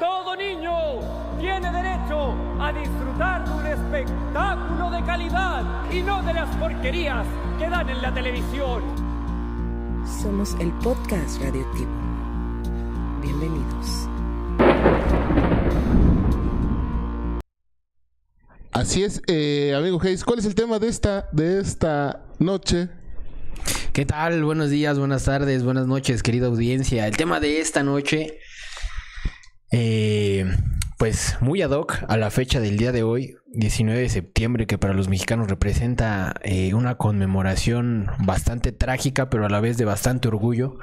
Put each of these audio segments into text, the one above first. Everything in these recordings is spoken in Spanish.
Todo niño tiene derecho a disfrutar de un espectáculo de calidad y no de las porquerías que dan en la televisión. Somos el podcast radioactivo. Bienvenidos. Así es, eh, amigo Hayes, ¿cuál es el tema de esta, de esta noche? ¿Qué tal? Buenos días, buenas tardes, buenas noches, querida audiencia. El tema de esta noche, eh, pues muy ad hoc a la fecha del día de hoy, 19 de septiembre, que para los mexicanos representa eh, una conmemoración bastante trágica, pero a la vez de bastante orgullo,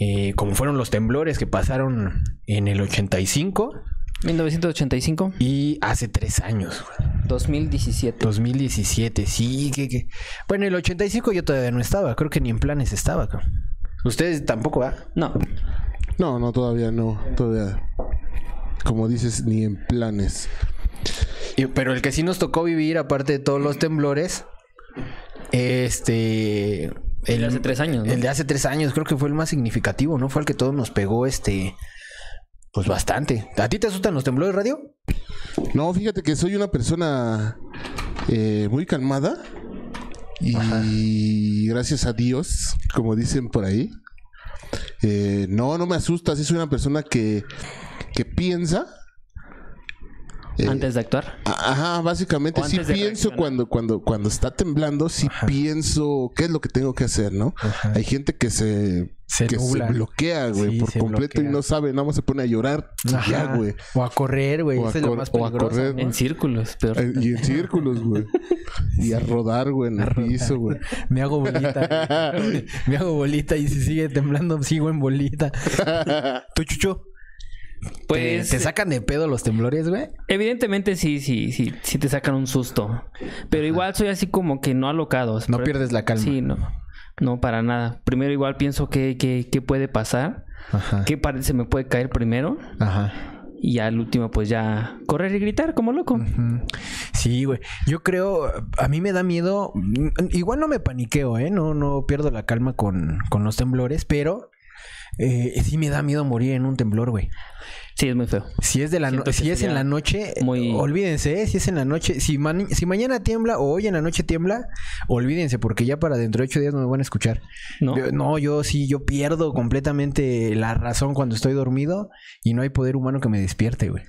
eh, como fueron los temblores que pasaron en el 85 1985, y hace tres años. güey. 2017. 2017, sí, que, que... Bueno, el 85 yo todavía no estaba, creo que ni en planes estaba. Ustedes tampoco, ¿va? No, No, no, todavía no, todavía. Como dices, ni en planes. Y- Pero el que sí nos tocó vivir, aparte de todos los temblores, este... El de hace tres años, ¿no? El de hace tres años, creo que fue el más significativo, ¿no? Fue el que todos nos pegó, este... Pues bastante. ¿A ti te asustan los temblores, radio? No, fíjate que soy una persona eh, muy calmada. Y gracias a Dios, como dicen por ahí. eh, no, no me asusta. Sí soy una persona que, que piensa. Eh, antes de actuar. Ajá, básicamente sí pienso cuando, cuando, cuando está temblando, sí pienso qué es lo que tengo que hacer, ¿no? Hay gente que se, Se que nubla. se bloquea, güey, Sí, por completo y bloquea. no sabe, nada más se pone a llorar y ya, Ajá. güey. O a correr, güey. Eso es lo más o a correr. En círculos, peor. Eh, Y en círculos, güey. Y a rodar, güey, en el piso, güey. Me hago bolita. Me hago bolita y si sigue temblando, sigo en bolita. ¿Tú, Chucho? Pues ¿Te, te sacan de pedo los temblores, güey? evidentemente sí, sí, sí, sí te sacan un susto. Pero igual soy así como que no alocado. No pierdes la calma. Sí, no. No, para nada. Primero igual pienso que, que, que puede pasar. Ajá. ¿Qué se me puede caer primero? Ajá. Y al último, pues ya correr y gritar como loco. Sí, güey. Yo creo, a mí me da miedo. mm, Igual no me paniqueo, ¿eh? No, no pierdo la calma con, con los temblores, pero eh, sí me da miedo morir en un temblor, güey. Sí, es muy feo. Si es de la no- si es en la noche, muy- olvídense, ¿eh? si es en la noche, si, ma- si mañana tiembla o hoy en la noche tiembla, olvídense, porque ya para dentro de ocho días no me van a escuchar. ¿No? Yo- no, yo sí, yo pierdo completamente la razón cuando estoy dormido y no hay poder humano que me despierte, güey.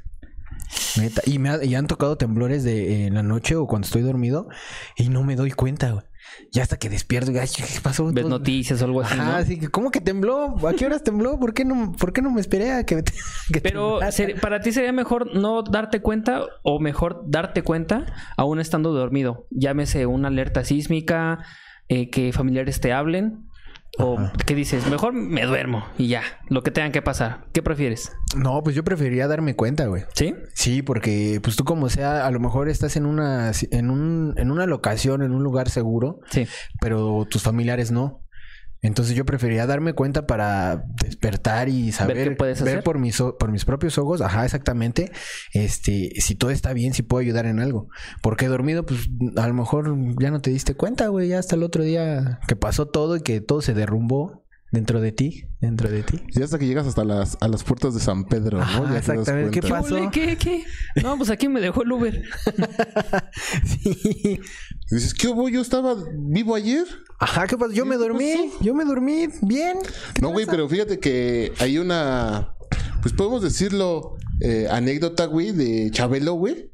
Neta. Y me ha- y han tocado temblores de en la noche o cuando estoy dormido y no me doy cuenta, güey. Ya hasta que despierto, ay, ¿qué pasó? Ves noticias o algo así, Ajá, ¿no? que, ¿cómo que tembló? ¿A qué horas tembló? ¿Por qué no, por qué no me esperé a que, que Pero ser- para ti sería mejor no darte cuenta o mejor darte cuenta aún estando dormido. Llámese una alerta sísmica, eh, que familiares te hablen o que dices, mejor me duermo y ya, lo que tengan que pasar. ¿Qué prefieres? No, pues yo preferiría darme cuenta, güey. ¿Sí? Sí, porque pues tú como sea, a lo mejor estás en una en un en una locación, en un lugar seguro, Sí. pero tus familiares no. Entonces yo preferiría darme cuenta para despertar y saber qué puedes ver por mis por mis propios ojos, ajá, exactamente, este, si todo está bien, si puedo ayudar en algo. Porque dormido pues a lo mejor ya no te diste cuenta, güey, ya hasta el otro día que pasó todo y que todo se derrumbó dentro de ti, dentro de ti. Y hasta que llegas hasta las, a las puertas de San Pedro, ¿no? Ajá, Ya te das exactamente. ¿Qué pasó? ¿Qué? ¿Qué? No, pues aquí me dejó el Uber. sí. Y dices, ¿qué hubo? Yo estaba vivo ayer. Ajá, ¿qué pasó? Yo me ¿Qué dormí, pasó? yo me dormí bien. ¿Qué No, güey, pero fíjate que hay una, pues podemos decirlo, eh, anécdota, güey, de Chabelo, güey.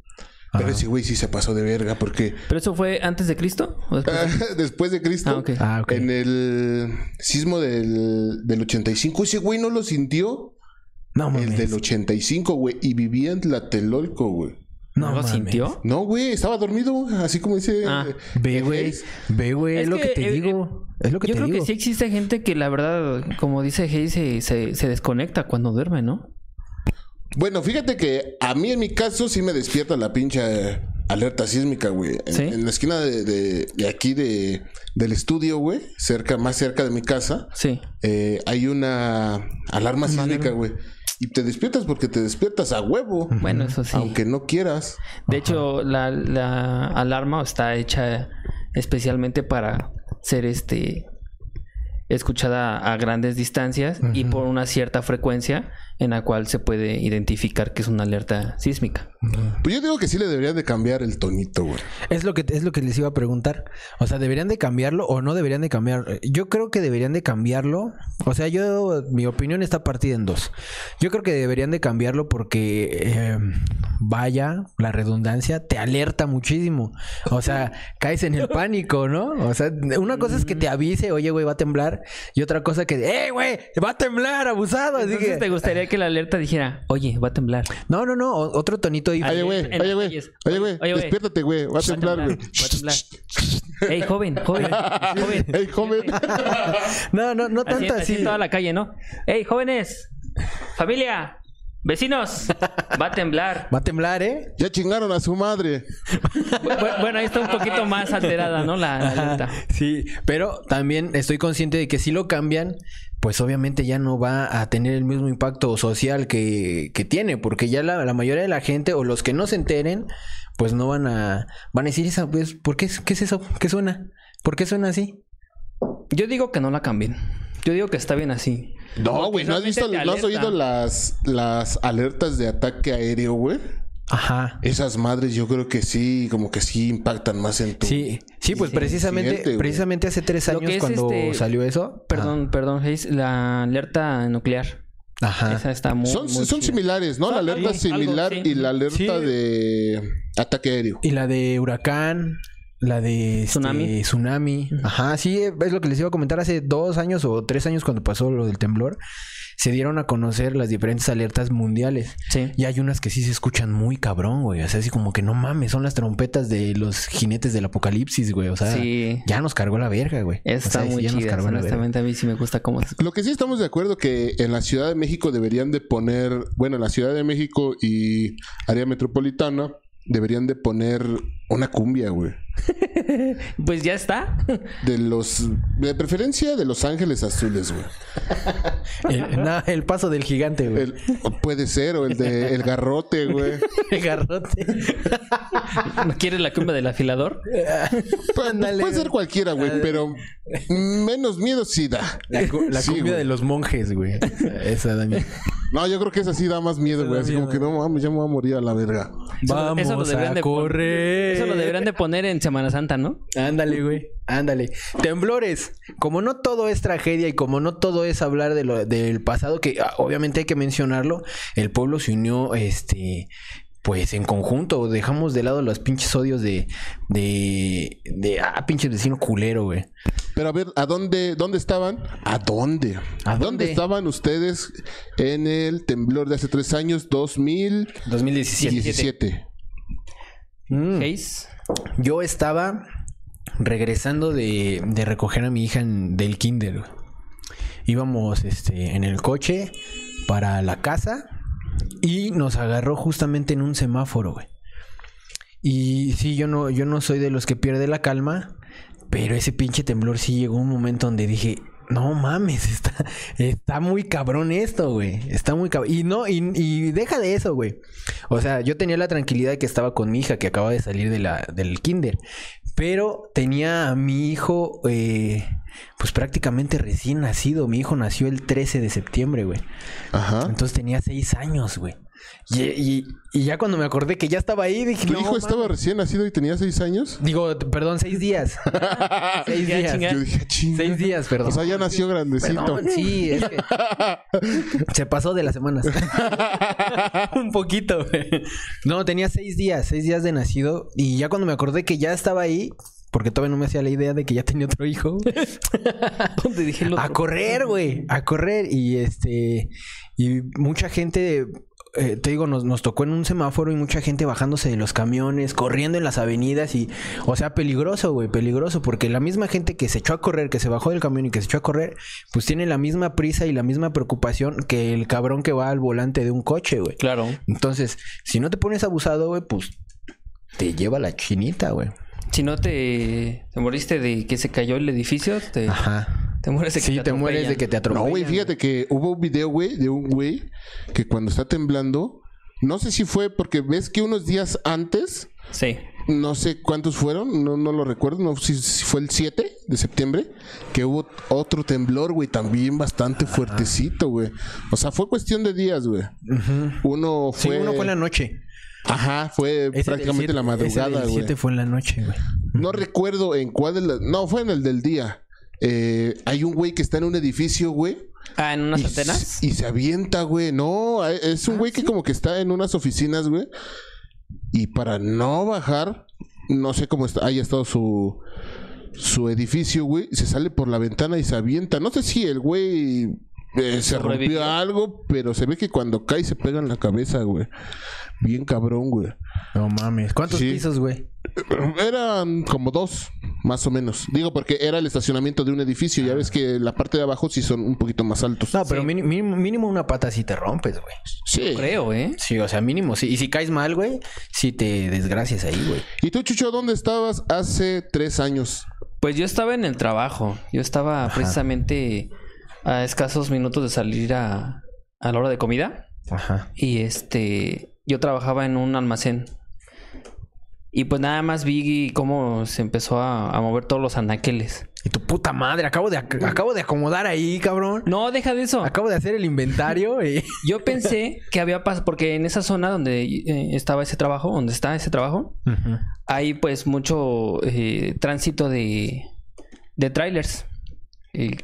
Pero Ajá. ese güey sí se pasó de verga porque ¿Pero eso fue antes de Cristo? ¿O después de- después de Cristo, Ah, ok. Ah, ok. en el sismo del, del 85, ese güey no lo sintió. No El mames. del 85, güey, y vivía en Tlatelolco, güey. ¿No, lo mames. sintió? No, güey, estaba dormido, así como dice. Ah. eh, Ve, güey. Ve, güey. Es, Es lo que, que, te eh, digo. Es lo que Yo te creo digo. que sí existe gente que la verdad, como dice Hayes, se, se, se desconecta cuando duerme, ¿no? Bueno, fíjate que a mí en mi caso sí me despierta la pinche eh, alerta sísmica, güey. En, ¿Sí? en la esquina de, de- de aquí de, del estudio, güey, cerca, más cerca de mi casa, Sí. eh, hay una alarma sísmica, güey. Y te despiertas porque te despiertas a huevo. Bueno, eso sí. Aunque no quieras. De hecho, la, la alarma está hecha especialmente para ser este escuchada a grandes distancias y por una cierta frecuencia en la cual se puede identificar que es una alerta sísmica. Pues yo digo que sí le deberían de cambiar el tonito, güey. Es lo que es lo que les iba a preguntar. O sea, ¿deberían de cambiarlo o no deberían de cambiar? Yo creo que deberían de cambiarlo. O sea, yo mi opinión está partida en dos. Yo creo que deberían de cambiarlo porque eh, vaya, la redundancia te alerta muchísimo. O sea, caes en el pánico, ¿no? O sea, una cosa es que te avise, oye, güey, va a temblar, y otra cosa que, ¡eh, güey! Va a temblar, abusado. Así Entonces que- te gustaría que la alerta dijera, oye, va a temblar. No, no, no, otro tonito ahí. Oye, güey, oye, güey, oye, güey, despiértate, güey, va a temblar, güey. Va a temblar. Ey, joven, joven, joven. Ey, joven. No, no, no tanto así así. en toda la calle, ¿no? Ey, jóvenes, familia, vecinos, va a temblar. Va a temblar, ¿eh? Ya chingaron a su madre. Bu- Bueno, ahí está un poquito más alterada, ¿no? La, la alerta. Sí, pero también estoy consciente de que si lo cambian, pues obviamente ya no va a tener el mismo impacto social que, que tiene, porque ya la, la mayoría de la gente o los que no se enteren, pues no van a van a decir esa, pues, ¿por qué, es- qué es eso? ¿Qué suena? ¿Por qué suena así? Yo digo que no la cambien. Yo digo que está bien así. No, güey, ¿no has visto, no has oído las, las alertas de ataque aéreo, güey? Ajá. Esas madres yo creo que sí, como que sí impactan más en tu... Sí, sí, pues Sí, precisamente, precisamente hace tres años es cuando este- salió eso. Perdón, perdón, Hayes, la alerta nuclear. Ajá. Esa está muy. Son, muy son chida. similares, ¿no? Son la alerta similar algo, sí. y la alerta Sí. de ataque aéreo. Y la de huracán, la de este, Tsunami. tsunami. Ajá, sí, es lo que les iba a comentar hace dos años o tres años cuando pasó lo del temblor. Se dieron a conocer las diferentes alertas mundiales. Sí. Y hay unas que sí se escuchan muy cabrón, güey. O sea, así como que no mames, son las trompetas de los jinetes del apocalipsis, güey. O sea, Sí. ya nos cargó la verga, güey. Está O sea, sí, muy ya chida. Honestamente, a mí sí me gusta cómo se Lo que sí estamos de acuerdo que en la Ciudad de México deberían de poner, bueno, en la Ciudad de México y área metropolitana deberían de poner una cumbia, güey. Pues ya está. De los, de preferencia de Los Ángeles Azules, güey. El, no, el paso del gigante, güey. El- puede ser, o el de El Garrote, güey. El garrote. ¿No quieres la cumbia del afilador? Puede ser cualquiera, güey, pero menos miedo sí da. La, cu- la Sí, cumbia güey. de los monjes, güey. Esa, Dani. No, yo creo que esa sí da más miedo, güey. Así como que no mames, ya me voy a morir a la verga. Eso- Vamos eso lo deberían a de correr. Eso lo deberían de poner en Semana Santa, ¿no? Ándale, güey. Ándale. Temblores. Como no todo es tragedia y como no todo es hablar de lo, del pasado, que ah, obviamente hay que mencionarlo, el pueblo se unió, este, pues en conjunto. Dejamos de lado los pinches odios de, de, de, ah, pinche vecino culero, güey. Pero a ver, ¿a dónde, dónde estaban? ¿A dónde? ¿A dónde? estaban ustedes en el temblor de hace tres años, 2017? 2017. Mm. Yo estaba regresando de, de recoger a mi hija en- del kinder. Íbamos este, en el coche para la casa y nos agarró justamente en un semáforo, güey. Y sí, yo no, yo no soy de los que pierde la calma, pero ese pinche temblor sí llegó un momento donde dije, no mames, está, está muy cabrón esto, güey. Está muy cabrón. Y no, y, y deja de eso, güey. O sea, yo tenía la tranquilidad de que estaba con mi hija que acaba de salir de la, del kinder. Pero tenía a mi hijo, eh, pues prácticamente recién nacido. Mi hijo nació el 13 de septiembre, güey. Ajá. Entonces tenía seis años, güey. Y, y- y ya cuando me acordé que ya estaba ahí, dije, ¿Tu no, hijo mames". estaba recién nacido y tenía seis años? Digo, perdón, seis días. seis días. Yo dije, chinga. Seis días, perdón. O sea, ya nació grandecito. Perdón, sí, es que se pasó de las semanas. Un poquito, güey. No, tenía seis días, seis días de nacido. Y ya cuando me acordé que ya estaba ahí, porque todavía no me hacía la idea de que ya tenía otro hijo. ¿Dónde dije el otro? A correr, güey. A correr. Y este. Y mucha gente. Eh, te digo, nos, nos tocó en un semáforo y mucha gente bajándose de los camiones, corriendo en las avenidas y, o sea, peligroso, güey, peligroso, porque la misma gente que se echó a correr, que se bajó del camión y que se echó a correr, pues tiene la misma prisa y la misma preocupación que el cabrón que va al volante de un coche, güey. Claro. Entonces, si no te pones abusado, güey, pues te lleva la chinita, güey. Si no te, te moriste de que se cayó el edificio, te, Ajá. te mueres de que Sí, te, mueres de que te atropellan. No, güey, fíjate que hubo un video, güey, de un güey que cuando está temblando, no sé si fue porque ves que unos días antes Sí. no sé cuántos fueron, no, no lo recuerdo, no sé si fue el 7 de septiembre, que hubo otro temblor, güey, también bastante fuertecito, güey. O sea, fue cuestión de días, güey. Uno Sí, fue... uno fue en la noche. Ajá, fue Ese del prácticamente siete- la ese madrugada, del güey. 7 fue en la noche, güey. No recuerdo en cuál de las... No, fue en el del día. Eh, hay un güey que está en un edificio, güey. Ah, en unas y, antenas. y se avienta, güey. No, es un güey que como que está en unas oficinas, güey. Y para no bajar, no sé cómo está, haya estado su, su edificio, güey. Se sale por la ventana y se avienta. No sé si el güey eh, se rompió algo, pero se ve que cuando cae se pega en la cabeza, güey. Bien cabrón, güey. No mames. ¿Cuántos Sí. pisos, güey? Eran como dos, más o menos. Digo, porque era el estacionamiento de un edificio. Ya ves que la parte de abajo sí son un poquito más altos. No, pero Sí. mínimo, mínimo una pata sí te rompes, güey. Sí. Creo, ¿eh? Sí, o sea, mínimo sí. Y si caes mal, güey, sí te desgracias ahí, güey. ¿Y tú, Chucho, dónde estabas hace tres años? Pues yo estaba en el trabajo. Yo estaba precisamente a escasos minutos de salir a, a la hora de comida. Ajá. Y este, yo trabajaba en un almacén. Y pues nada más vi cómo se empezó a, a mover todos los anaqueles. Y tu puta madre, acabo de, ac- acabo de acomodar ahí, cabrón. No, deja de eso. Acabo de hacer el inventario y... Yo pensé que había pasado, porque en esa zona donde eh, estaba ese trabajo, donde está ese trabajo, hay pues mucho eh, tránsito de, de trailers. Eh,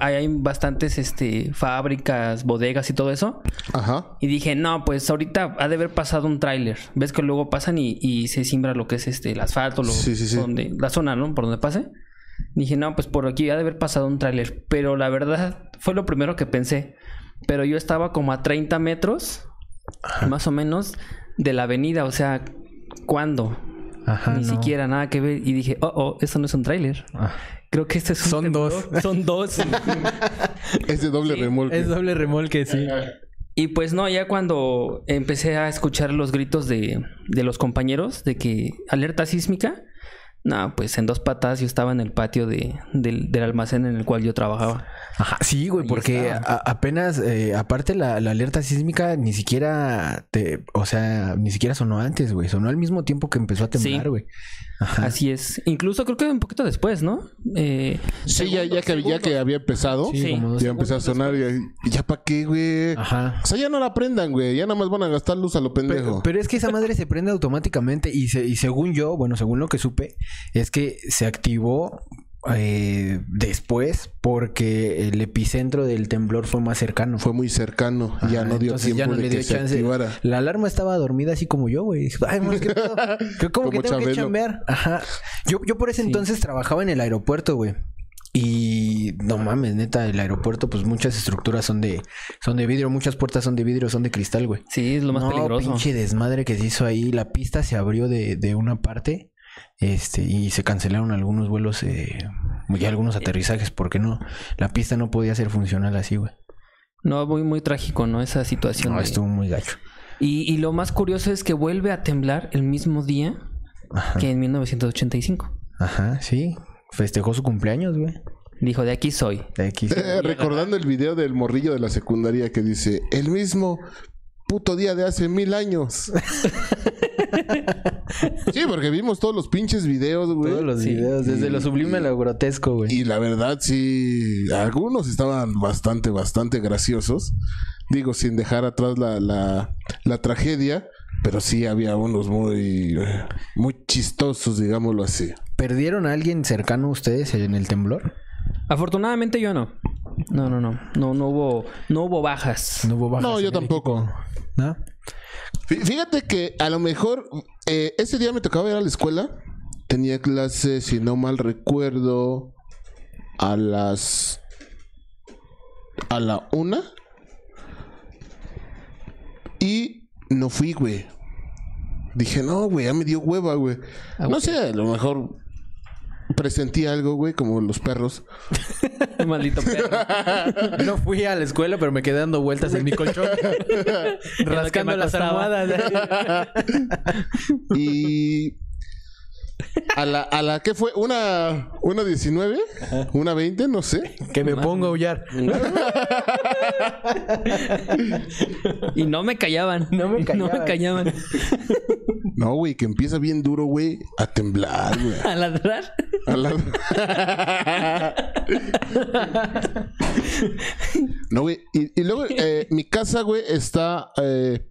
hay bastantes este, fábricas, bodegas y todo eso. Ajá. Y dije, no, pues ahorita ha de haber pasado un tráiler. Ves que luego pasan y, y se simbra lo que es este el asfalto, lo- Sí, sí, sí. Donde, la zona, ¿no? Por donde pase. Dije, no, pues por aquí ha de haber pasado un tráiler. Pero la verdad fue lo primero que pensé. Pero yo estaba como a 30 metros, más o menos, de la avenida. O sea, ¿cuándo? Ajá, Ni no. siquiera nada que ver. Y dije, oh, oh, esto no es un tráiler. Creo que este es un Son temblor. dos. Son dos. Es de doble Sí, remolque. Es doble remolque, sí. Y pues no, ya cuando empecé a escuchar los gritos de, de los compañeros de que alerta sísmica, no, pues en dos patas yo estaba en el patio de, del, del almacén en el cual yo trabajaba. Ajá, sí, güey, Ahí porque a- apenas, eh, aparte la, la alerta sísmica ni siquiera te, o sea, ni siquiera sonó antes, güey. Sonó al mismo tiempo que empezó a temblar, Sí. güey. Ajá. Así es. Incluso creo que un poquito después, ¿no? Eh, Sí, ya, ya, que, ya que había empezado, Sí, Sí. como dos ya empezó a sonar. Y, y ya para qué, güey. Ajá. O sea, ya no la prendan, güey. Ya nada más van a gastar luz a lo pendejo. Pero, pero es que esa madre se prende automáticamente y, se- y según yo, bueno, según lo que supe, es que se activó eh, después porque el epicentro del temblor fue más cercano. Fue muy cercano. ya no dio tiempo ya no de le que dio se chance. activara. La alarma estaba dormida así como yo, güey. Ay, mames, ¿qué pedo? ¿Qué- ¿Cómo que Como tengo que Chabelo. chambear? Ajá. Yo, yo por ese entonces trabajaba en el aeropuerto, güey. Y no mames, neta, el aeropuerto, pues muchas estructuras son de, son de vidrio, muchas puertas son de vidrio, son de cristal, güey. sí, es lo más no, peligroso. pinche desmadre que se hizo ahí. La pista se abrió de, de una parte. Este, y se cancelaron algunos vuelos eh, y algunos aterrizajes, porque no, la pista no podía ser funcional así, güey. No, muy, muy trágico, ¿no? Esa situación. No, de- estuvo muy gacho. y, y lo más curioso es que vuelve a temblar el mismo día Ajá. que en 1985. Ajá, sí. Festejó su cumpleaños, güey. Dijo, de aquí soy. De aquí. Eh, recordando el video del morrillo de la secundaria que dice: El mismo puto día de hace mil años. sí, porque vimos todos los pinches videos, güey. Todos los Sí. videos, desde lo sublime a lo grotesco, güey. Y la verdad, sí, algunos estaban bastante, bastante graciosos. Digo, sin dejar atrás la, la, la tragedia, pero sí había unos muy, muy chistosos, digámoslo así. ¿Perdieron a alguien cercano a ustedes en el temblor? Afortunadamente yo no. No, no, no. No, no hubo, no hubo bajas. No hubo bajas No, yo tampoco. Fíjate que a lo mejor eh, ese día me tocaba ir a la escuela. Tenía clase, si no mal recuerdo, a las. a la una. Y no fui, güey. Dije, no, güey, ya me dio hueva, güey. Ah, No sé, a lo mejor presentí algo, güey, como los perros. Maldito perro. No fui a la escuela, pero me quedé dando vueltas en mi colchón. rascando las almohadas. Y a la, a la que fue una una 19, una 20, no sé. que me pongo a aullar. Y no me callaban. No me No me callaban. callaban. No, güey, que empieza bien duro, güey, a temblar, güey. A ladrar. A la- no, güey. Y, y luego, eh, mi casa, güey, está eh,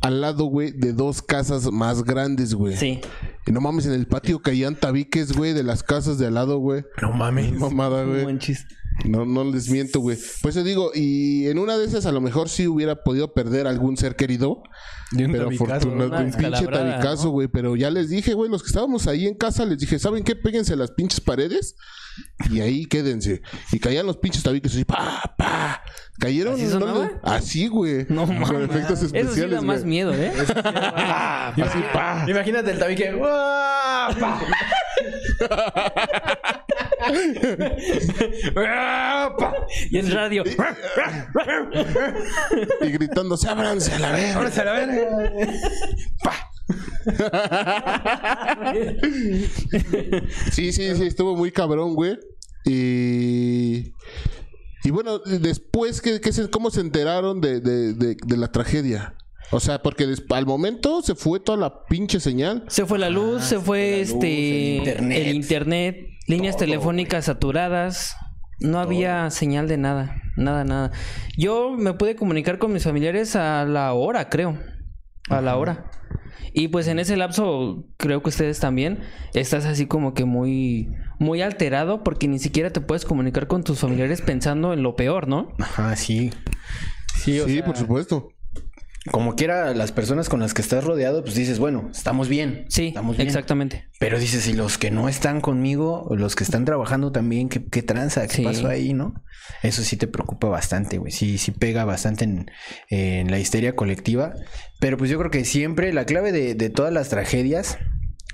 al lado, güey, de dos casas más grandes, güey. Sí. Y no mames, en el patio caían tabiques, güey, de las casas de al lado, güey. No mames. Mamada, güey. Manches. No, no les miento, güey. Pues te digo, y en una de esas a lo mejor sí hubiera podido perder algún ser querido. De un Pero afortunadamente, una un pinche tabicazo, ¿no? güey. Pero ya les dije, güey, los que estábamos ahí en casa, les dije, ¿saben qué? Péguense a las pinches paredes y ahí quédense. Y caían los pinches tabiques así, pa, pa. Cayeron. ¿Así güey. No Con mames. efectos Eso sí especiales, da más miedo, ¿eh? Así, pa. Imagínate el tabique. Pa. Y en radio. Y gritando, ábranse a la se verga. Sí, sí, sí, estuvo muy cabrón, güey. Y. Y bueno, después, ¿qué, qué se- ¿cómo se enteraron de, de- de- de la tragedia? O sea, porque al momento se fue toda la pinche señal. Se fue la luz, se fue este el internet. el internet, líneas telefónicas saturadas. No había señal de nada, nada, nada. Yo me pude comunicar con mis familiares a la hora, creo. A la hora. Y pues en ese lapso, creo que ustedes también, estás así como que muy, muy alterado porque ni siquiera te puedes comunicar con tus familiares pensando en lo peor, ¿no? Ajá, sí. Sí, o Sí, sea, por supuesto. Como quiera, las personas con las que estás rodeado, pues dices, bueno, estamos bien. Sí, estamos bien. exactamente. Pero dices, y los que no están conmigo, los que están trabajando también, ¿qué, qué tranza? ¿Qué Sí. pasó ahí, no? Eso sí te preocupa bastante, güey. Sí, sí pega bastante en, en la histeria colectiva. Pero pues yo creo que siempre la clave de, de todas las tragedias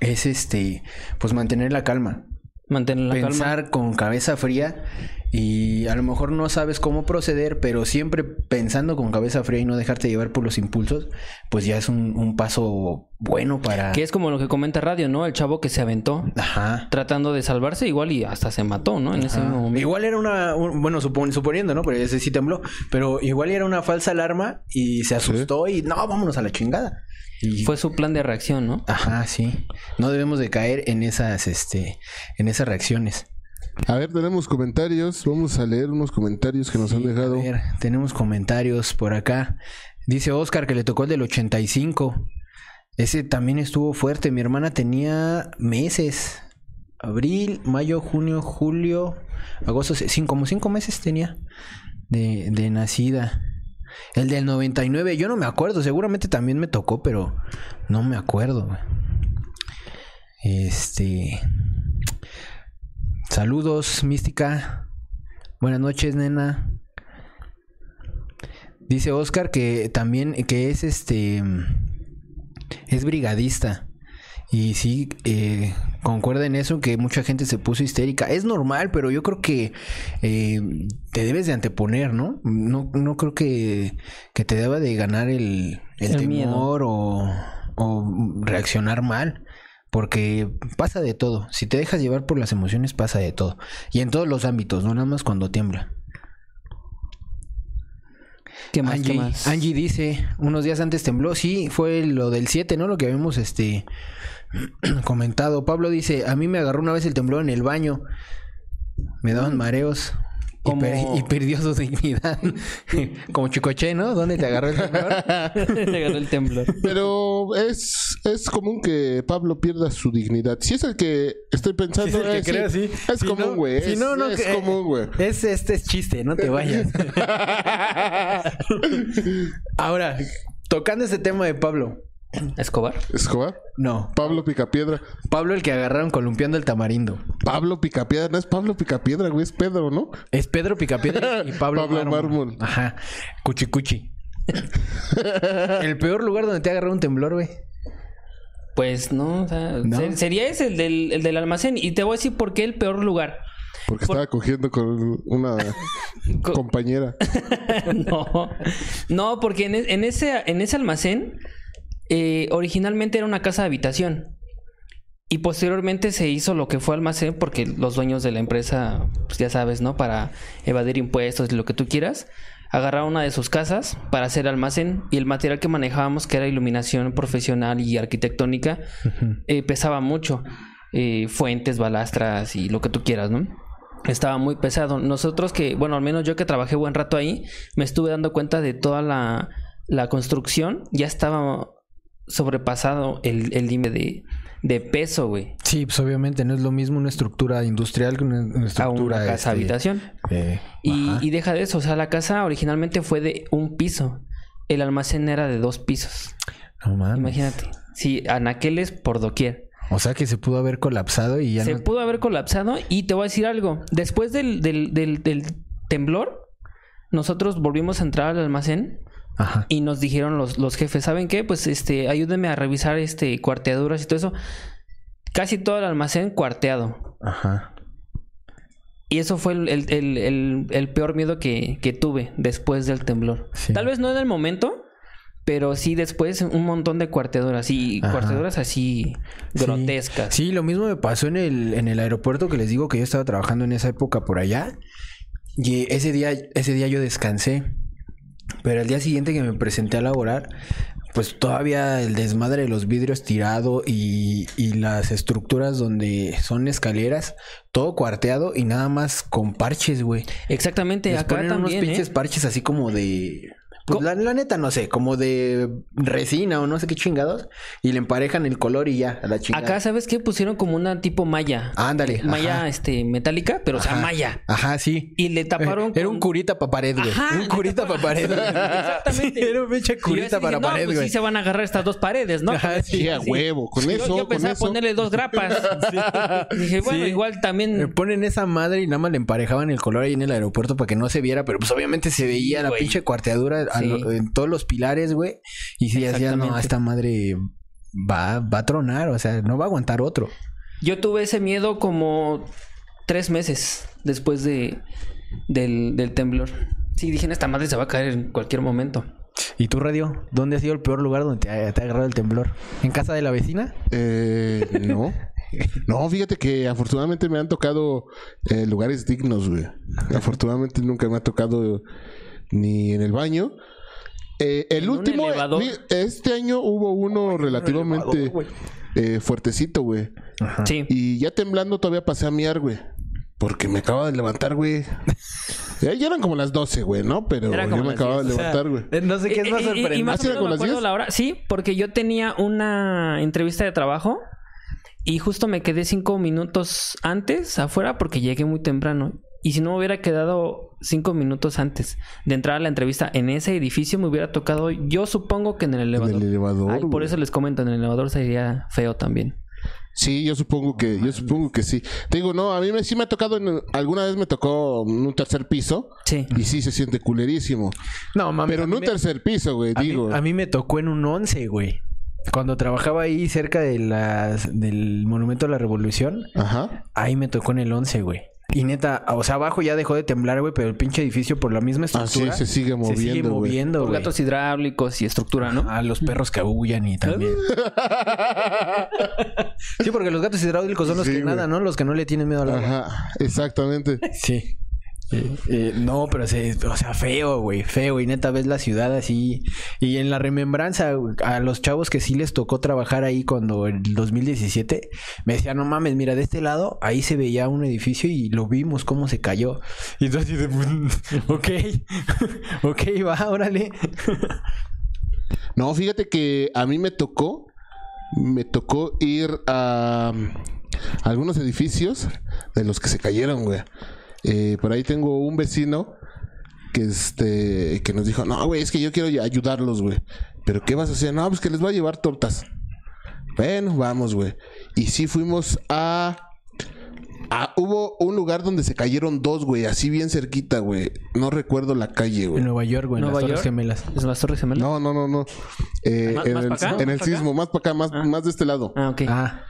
es este, pues mantener la calma. Mantener la calma. pensar con cabeza fría y a lo mejor no sabes cómo proceder, pero siempre pensando con cabeza fría y no dejarte llevar por los impulsos, pues ya es un, un paso bueno para... Que es como lo que comenta Radio, ¿no? El chavo que se aventó Ajá. tratando de salvarse igual y hasta se mató, ¿no? En ese Ajá. momento. Igual era una, un- bueno, supon- suponiendo, ¿no? Pero ese sí tembló, pero igual era una falsa alarma y se asustó y no, vámonos a la chingada. Y Fue su plan de reacción, ¿no? Ajá, sí. No debemos de caer en esas, este, en esas reacciones. A ver, tenemos comentarios. Vamos a leer unos comentarios que nos han dejado. A ver, tenemos comentarios por acá. Dice Oscar que le tocó el del 85. Ese también estuvo fuerte. Mi hermana tenía meses. Abril, mayo, junio, julio, agosto. Cinco, como cinco meses tenía de, de nacida. El del 99, yo no me acuerdo. Seguramente también me tocó, pero no me acuerdo. Este. Saludos, Mística. Buenas noches, nena. Dice Oscar que también que es este es brigadista. Y sí, eh, concuerda en eso que mucha gente se puso histérica. Es normal, pero yo creo que eh, te debes de anteponer, ¿no? No, no creo que, que te deba de ganar el, el, El temor o, o reaccionar mal. Porque pasa de todo. Si te dejas llevar por las emociones, pasa de todo. Y en todos los ámbitos, no nada más cuando tiembla. ¿Qué más? Angie, ¿Qué más? Angie dice, unos días antes tembló, sí, fue lo del 7, ¿no? Lo que habíamos este comentado. Pablo dice, a mí me agarró una vez el temblor en el baño. Me daban mareos. Y, Como- per- y perdió su dignidad. Como Chicoche, ¿no? ¿Dónde te agarró el temblor? Te agarró el temblor. Pero es, es común que Pablo pierda su dignidad. Si es el que estoy pensando, Si es el que eh, sí. creo, sí. es Si común, no- güey. si es no, no, es que- común, güey. Es, este es chiste, no te vayas. Ahora, tocando este tema de Pablo. Escobar. Escobar. No, Pablo Picapiedra. Pablo el que agarraron columpiando el tamarindo. Pablo Picapiedra. No es Pablo Picapiedra, güey. Es Pedro, ¿no? Es Pedro Picapiedra y Pablo, Pablo Mármol. Ajá. Cuchicuchi. el peor lugar donde te ha agarrado un temblor, güey. Pues no, o sea, ¿No? ser- sería ese el del, el del almacén. Y te voy a decir por qué el peor lugar. Porque estaba cogiendo con una Co- compañera. no, no, porque en, e- en ese, en ese almacén eh, originalmente era una casa de habitación. Y posteriormente se hizo lo que fue almacén porque los dueños de la empresa, pues ya sabes, ¿no? Para evadir impuestos y lo que tú quieras, agarrar una de sus casas para hacer almacén y el material que manejábamos, que era iluminación profesional y arquitectónica, eh, pesaba mucho. Eh, fuentes, balastras y lo que tú quieras, ¿no? Estaba muy pesado. Nosotros que, bueno, al menos yo que trabajé buen rato ahí, me estuve dando cuenta de toda la, la construcción. Ya estaba sobrepasado el el límite de, de peso, güey. Sí, pues obviamente no es lo mismo una estructura industrial que una, una A estructura... una casa este, habitación. eh, Y, y deja de eso, o sea, la casa originalmente fue de un piso. El almacén era de dos pisos. No mames. Imagínate. Sí, anaqueles por doquier. O sea que se pudo haber colapsado y ya Se no... pudo haber colapsado y te voy a decir algo. Después del, del, del, del temblor, nosotros volvimos a entrar al almacén Ajá. y nos dijeron los, los jefes, ¿saben qué? Pues este, ayúdenme a revisar este cuarteaduras y todo eso. Casi todo el almacén cuarteado. Ajá. Y eso fue el, el- el- peor miedo que, que tuve después del temblor. Sí. Tal vez no en el momento, pero sí después un montón de cuarteaduras. Y Ajá. cuarteaduras así Sí. grotescas. Sí, lo mismo me pasó en el, en el aeropuerto que les digo que yo estaba trabajando en esa época por allá. Y ese día, ese día yo descansé. Pero al día siguiente que me presenté a laborar, pues todavía el desmadre de los vidrios tirado y, y las estructuras donde son escaleras, todo cuarteado y nada más con parches, güey. Exactamente, Les acá ponen unos. ¿eh? pinches parches así como de. Pues la, la neta, no sé, como de resina o no sé qué chingados. Y le emparejan el color y ya, a la chingada. Acá, ¿sabes qué? Pusieron como una tipo malla. Ándale. Malla ajá. este, metálica, pero o sea, Ajá. malla. Ajá, sí. Y le taparon. Era con- un curita para pared, güey. Ajá, un curita para pared. güey. Exactamente. Sí, era un pinche curita dije, para no, pared, pues güey. sí se van a agarrar estas dos paredes, ¿no? Ajá, Sí, a huevo. Con Yo- eso, yo, con pensaba eso. ponerle dos grapas. Dije, bueno, igual también. ponen esa madre y nada más le emparejaban el color ahí en el aeropuerto para que no se viera, pero pues obviamente se veía la güey. pinche cuarteadura Sí. lo- en todos los pilares, güey. Y si decían, no, esta madre va, va a tronar, o sea, no va a aguantar otro. Yo tuve ese miedo como tres meses después de del, del temblor. Sí, dije, esta madre se va a caer en cualquier momento. ¿Y tú, Radio? ¿Dónde ha sido el peor lugar donde te ha, te ha agarrado el temblor? ¿En casa de la vecina? Eh, no. No, fíjate que afortunadamente me han tocado eh, lugares dignos, güey. Afortunadamente nunca me ha tocado ni en el baño. Eh, el ¿En un último, este año hubo uno relativamente eh, fuertecito, güey. Sí. Y ya temblando todavía pasé a miar, güey. Porque me acababa de levantar, güey. Ya, eran como las 12, güey, ¿no? Pero yo me acababa de 10. levantar, güey. Eh, No sé qué es más Y- y- sorprendente. más ¿Ah, era menos como me las acuerdo 10? la hora. Sí, porque yo tenía una entrevista de trabajo y justo me quedé cinco minutos antes afuera porque llegué muy temprano. Y si no me hubiera quedado cinco minutos antes de entrar a la entrevista en ese edificio, me hubiera tocado, yo supongo que en el En elevador. el elevador. Ay, por eso les comento, en el elevador sería feo también. Sí, yo supongo que, yo supongo que sí. Te digo, no, a mí me, sí me ha tocado, en- alguna vez me tocó en un tercer piso Sí. y sí se siente culerísimo. No, mames. Pero en un me- tercer piso, güey, mí- digo. A mí, me tocó en un 11, güey. Cuando trabajaba ahí cerca de las, del Monumento a la Revolución, Ajá. ahí me tocó en el 11, güey. Y neta, o sea, abajo ya dejó de temblar, güey, pero el pinche edificio por la misma Así estructura se sigue se moviendo, sigue güey. moviendo, Por güey. gatos hidráulicos y estructura, ¿no? A los perros que aullan y también. sí, porque los gatos hidráulicos son los Sí, que nadan, ¿no? Los que no le tienen miedo al agua. Ajá, exactamente. Sí. Eh, no, pero se, o sea, feo, güey, feo. Y neta ves la ciudad así. Y en la remembranza, a los chavos que sí les tocó trabajar ahí cuando en el 2017, me decían, no mames, mira, de este lado, ahí se veía un edificio y lo vimos cómo se cayó. Y entonces, así de, ok, ok, va, órale. No, fíjate que a mí me tocó, me tocó ir a, a algunos edificios de los que se cayeron, güey. Eh, por ahí tengo un vecino que este que nos dijo, no, güey, es que yo quiero ayudarlos, güey. Pero ¿qué vas a hacer? No, pues que les voy a llevar tortas. Bueno, vamos, güey. Y sí fuimos a... a- hubo un lugar donde se cayeron dos, güey, así bien cerquita, güey. No recuerdo la calle, güey. En Nueva York, güey, en Nueva las Torres York. Gemelas. ¿Es las Torres Gemelas? No, no, no, no. Eh, ¿Más- en más el, en sismo, más para acá, más, Ah. más de este lado. Ah, ok. Ah,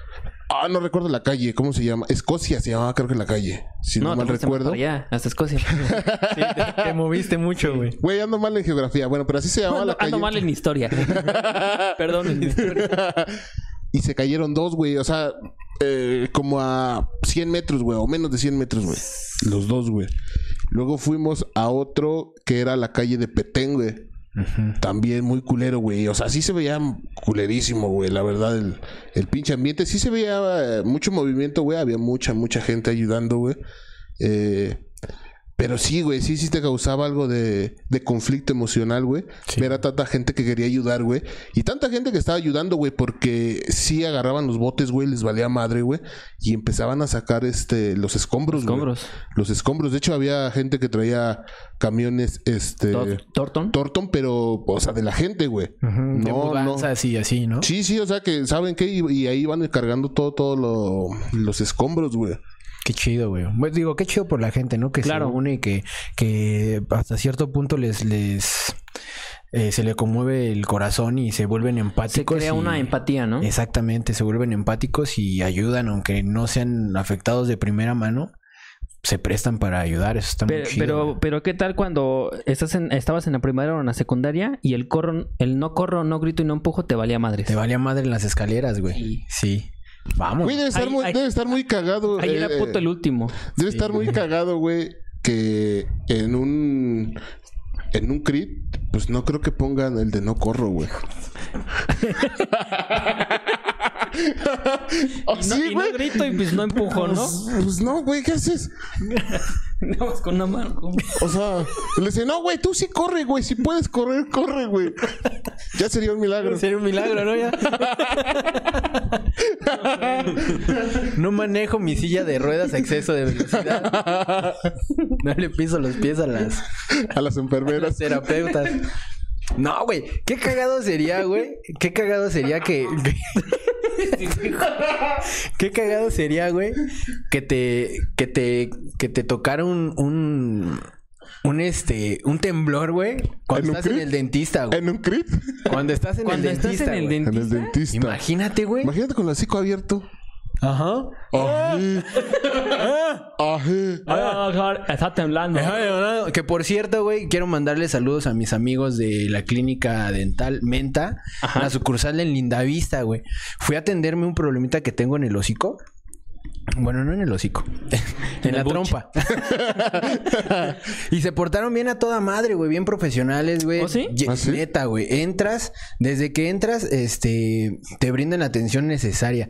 Ah, no recuerdo la calle. ¿Cómo se llama? Escocia se llamaba, creo que la calle. Si no, te mal recuerdo. allá, hasta Escocia. sí, te, te moviste mucho, güey. Güey, ando mal en geografía. Bueno, pero así se llamaba la calle. ando mal en historia. Perdónenme. y se cayeron dos, güey. O sea, eh, como a 100 metros, güey. O menos de 100 metros, güey. Los dos, güey. Luego fuimos a otro que era la calle de Petén, güey. También muy culero, güey. O sea, sí se veía culerísimo, güey. La verdad, el, el pinche ambiente. Sí se veía eh, mucho movimiento, güey. Había mucha, mucha gente ayudando, güey. Eh, pero sí, güey, sí, sí te causaba algo de, de conflicto emocional, güey. Ver a tanta gente que quería ayudar, güey. Y tanta gente que estaba ayudando, güey, porque sí agarraban los botes, güey, les valía madre, güey. Y empezaban a sacar este los escombros, güey. Escombros. Los escombros. De hecho, había gente que traía camiones, este. Tor- Torton. Torton, pero, o sea, de la gente, güey. No, no. y así, ¿no? Sí, sí, o sea que saben qué y, y ahí van cargando todo, todo lo, los escombros, güey. Qué chido, güey. Pues digo, qué chido por la gente, ¿no? Que Claro. se une y que, que hasta cierto punto les, les eh, se le conmueve el corazón y se vuelven Se empáticos. crea y- una empatía, ¿no? Exactamente, se vuelven empáticos y ayudan, aunque no sean afectados de primera mano, se prestan para ayudar. Eso está Pero, muy chido. pero, pero ¿qué tal cuando estás en, estabas en la primaria o en la secundaria y el corro, el no corro, no grito y no empujo te valía madres? Te valía madre en las escaleras, güey. Sí. Sí. Vamos. Güey, debe estar, Ahí- muy, ahí- debe estar muy cagado. Ahí era eh, puto el último. Debe estar muy cagado, güey, que en un en un crit, pues no creo que pongan el de no corro, güey. Y no, sí, y no grito y pues no empujo, ¿no? Pues, pues no, güey, ¿qué haces? Nada más con una mano. O sea, le dice, no, güey, tú sí corre, güey. Si puedes correr, corre, güey. Ya sería un milagro. Sería un milagro, ¿no? Ya. no manejo mi silla de ruedas a exceso de velocidad. No le piso los pies a las, A las a las enfermeras. terapeutas. No, güey. Qué cagado sería, güey. Qué cagado sería que. Qué cagado sería, güey. Que te. Que te. Que te tocara un. un un este, un temblor, güey, cuando ¿En un estás en el dentista, güey. En un crit. Cuando estás en Cuando el estás dentista, en el güey. En el dentista. dentista. Imagínate, güey. Imagínate con el hocico abierto. Ajá. Ají. Ají. Ah, está temblando. Que por cierto, güey, quiero mandarle saludos a mis amigos de la clínica dental Menta, Ajá. la sucursal en Lindavista, güey. Fui a atenderme un problemita que tengo en el hocico. Bueno, no en el hocico, en, En la trompa. y se portaron bien a toda madre, güey, bien profesionales, güey. ¿Oh, sí? Ye- ¿Ah, sí? Neta, güey. Entras, desde que entras, este, te brindan la atención necesaria.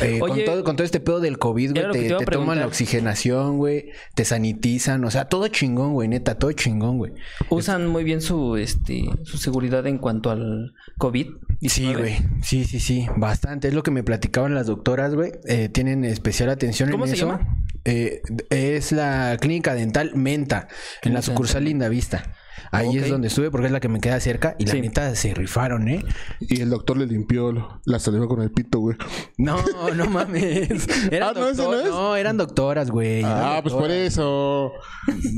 Eh, con, todo, con todo este pedo del COVID, güey, te, toman la oxigenación, güey, te sanitizan, o sea, todo chingón, güey, neta, todo chingón, güey. Usan muy bien su este su seguridad en cuanto al COVID. Sí, güey, sí, sí, sí, bastante. Es lo que me platicaban las doctoras, güey. Eh, tienen especial atención ¿Cómo en se eso. llama? Eh, es la clínica dental Menta, en la sucursal Lindavista. Ahí Ok. es donde estuve porque es la que me queda cerca y la Sí. neta se rifaron, ¿eh? Y el doctor le limpió la saliva con el pito, güey. No, no mames. Eran Ah, ¿no, ese no doctor- es? no, eran doctoras, güey. Ah, pues por eso.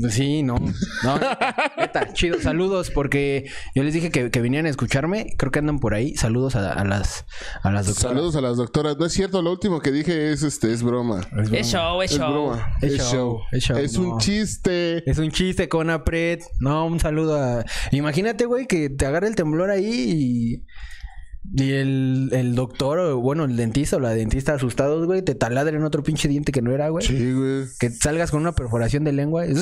Sí, no. No, neta, chido. Saludos porque yo les dije que, que venían a escucharme. Creo que andan por ahí. Saludos a, a las a las doctoras. Saludos a las doctoras. No es cierto, lo último que dije es este, es broma. Es show, es Es show. broma. Es Es show, show. es show, Es no. un chiste. Es un chiste con Apret. No, un saludo a. Imagínate, güey, que te agarre el temblor ahí y. Y el, el doctor, o bueno, el dentista o la dentista asustados, güey, te taladren otro pinche diente que no era, güey. Sí, güey. Que salgas con una perforación de lengua.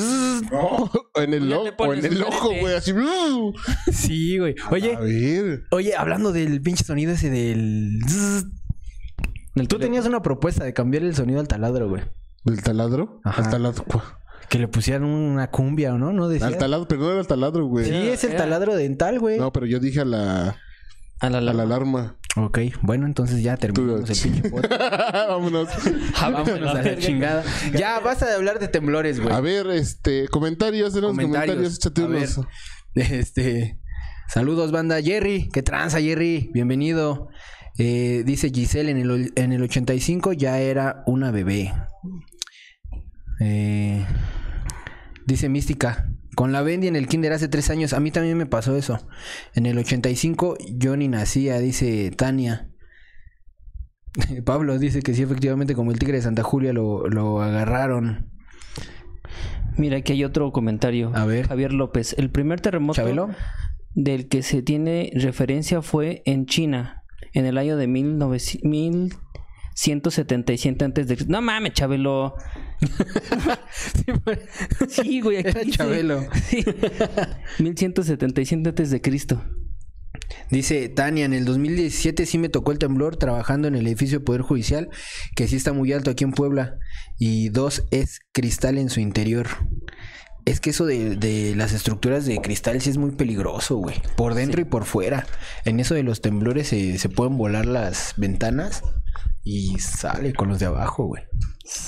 En el, o pones en el ojo, güey. Así. Sí, güey. Oye, A ver. oye, hablando del pinche sonido ese del. Tú tenías una propuesta de cambiar el sonido al taladro, güey. ¿Del taladro? Ajá. Al taladro. Que le pusieran una cumbia, ¿o no? No decía. Al taladro, pero no era el taladro, güey. Sí, es el taladro dental, güey. No, pero yo dije a la, A la, a la alarma. Ok, bueno, entonces ya terminamos el pinche. Vámonos. Vámonos a la chingada. Ya, basta de hablar de temblores, güey. A ver, este, comentarios, los comentarios, échate unos. Este. Saludos, banda. Jerry, ¿qué tranza, Jerry? Bienvenido. Eh, dice Giselle, en el, en el 85 ya era una bebé. Eh, Dice Mística. Con la Bendy en el kinder hace tres años. A mí también me pasó eso. En el 85 yo ni nacía, dice Tania. Pablo dice que sí, efectivamente, como el tigre de Santa Julia lo, lo agarraron. Mira, aquí hay otro comentario. A ver. Javier López. El primer terremoto del que se tiene referencia fue en China, en el año de 19... 177 antes de... Cristo, No mames, Chabelo. sí, güey. Aquí dice... Chabelo. Sí. 1177 antes de Cristo. Dice Tania, en el 2017 sí me tocó el temblor trabajando en el edificio de Poder Judicial, que sí está muy alto aquí en Puebla, y dos es cristal en su interior. Es que eso de, de las estructuras de cristal sí es muy peligroso, güey. Por dentro y por fuera. En eso de los temblores se, se pueden volar las ventanas y sale con los de abajo, güey.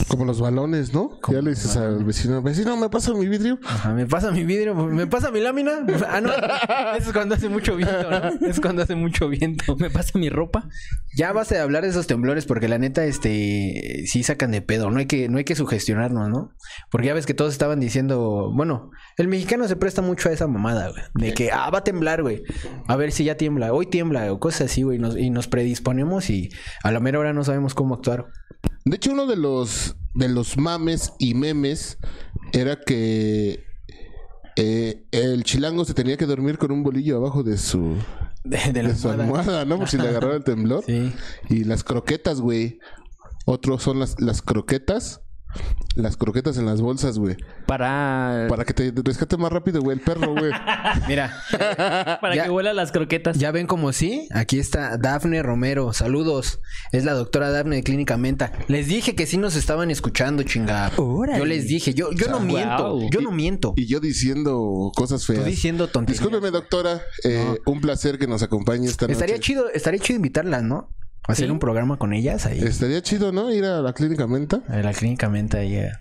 Como los balones, ¿no? Ya le dices al vecino, vecino, ¿me pasa mi vidrio? Ajá, me pasa mi vidrio, me pasa mi lámina. Ah, no, eso es cuando hace mucho viento, ¿no? Es cuando hace mucho viento. ¿Me pasa mi ropa? Ya basta de hablar de esos temblores porque la neta, este, sí sacan de pedo. No hay que, no hay que sugestionarnos, ¿no? Porque ya ves que todos estaban diciendo, bueno, el mexicano se presta mucho a esa mamada, güey. De que, ah, va a temblar, güey. A ver si ya tiembla. Hoy tiembla o cosas así, güey. Nos- y nos predisponemos y a la mera hora no sabemos cómo actuar. De hecho, uno de los de los mames y memes era que eh, el chilango se tenía que dormir con un bolillo abajo de su, De, de la de su almohada. ¿no? Por si le agarraba el temblor. Sí. Y las croquetas, güey. Otros son las, las croquetas. Las croquetas en las bolsas, güey. Para, Para que te rescate más rápido, güey, el perro, güey. Mira, para ya- que huela las croquetas. ya ven como sí. Aquí está Dafne Romero. Saludos. Es la doctora Dafne de Clínica Menta. Les dije que sí nos estaban escuchando, chingada. Órale. Yo les dije, yo, yo no miento. Yo no miento. Y yo diciendo cosas Tú feas. diciendo tonterías. Discúlpeme, doctora. Eh, Un placer que nos acompañe esta noche. Estaría chido, estaría chido invitarlas, ¿no? Hacer Sí. un programa con ellas ahí. Estaría chido, ¿no? Ir a la clínica Menta. A la clínica Menta ahí. eh.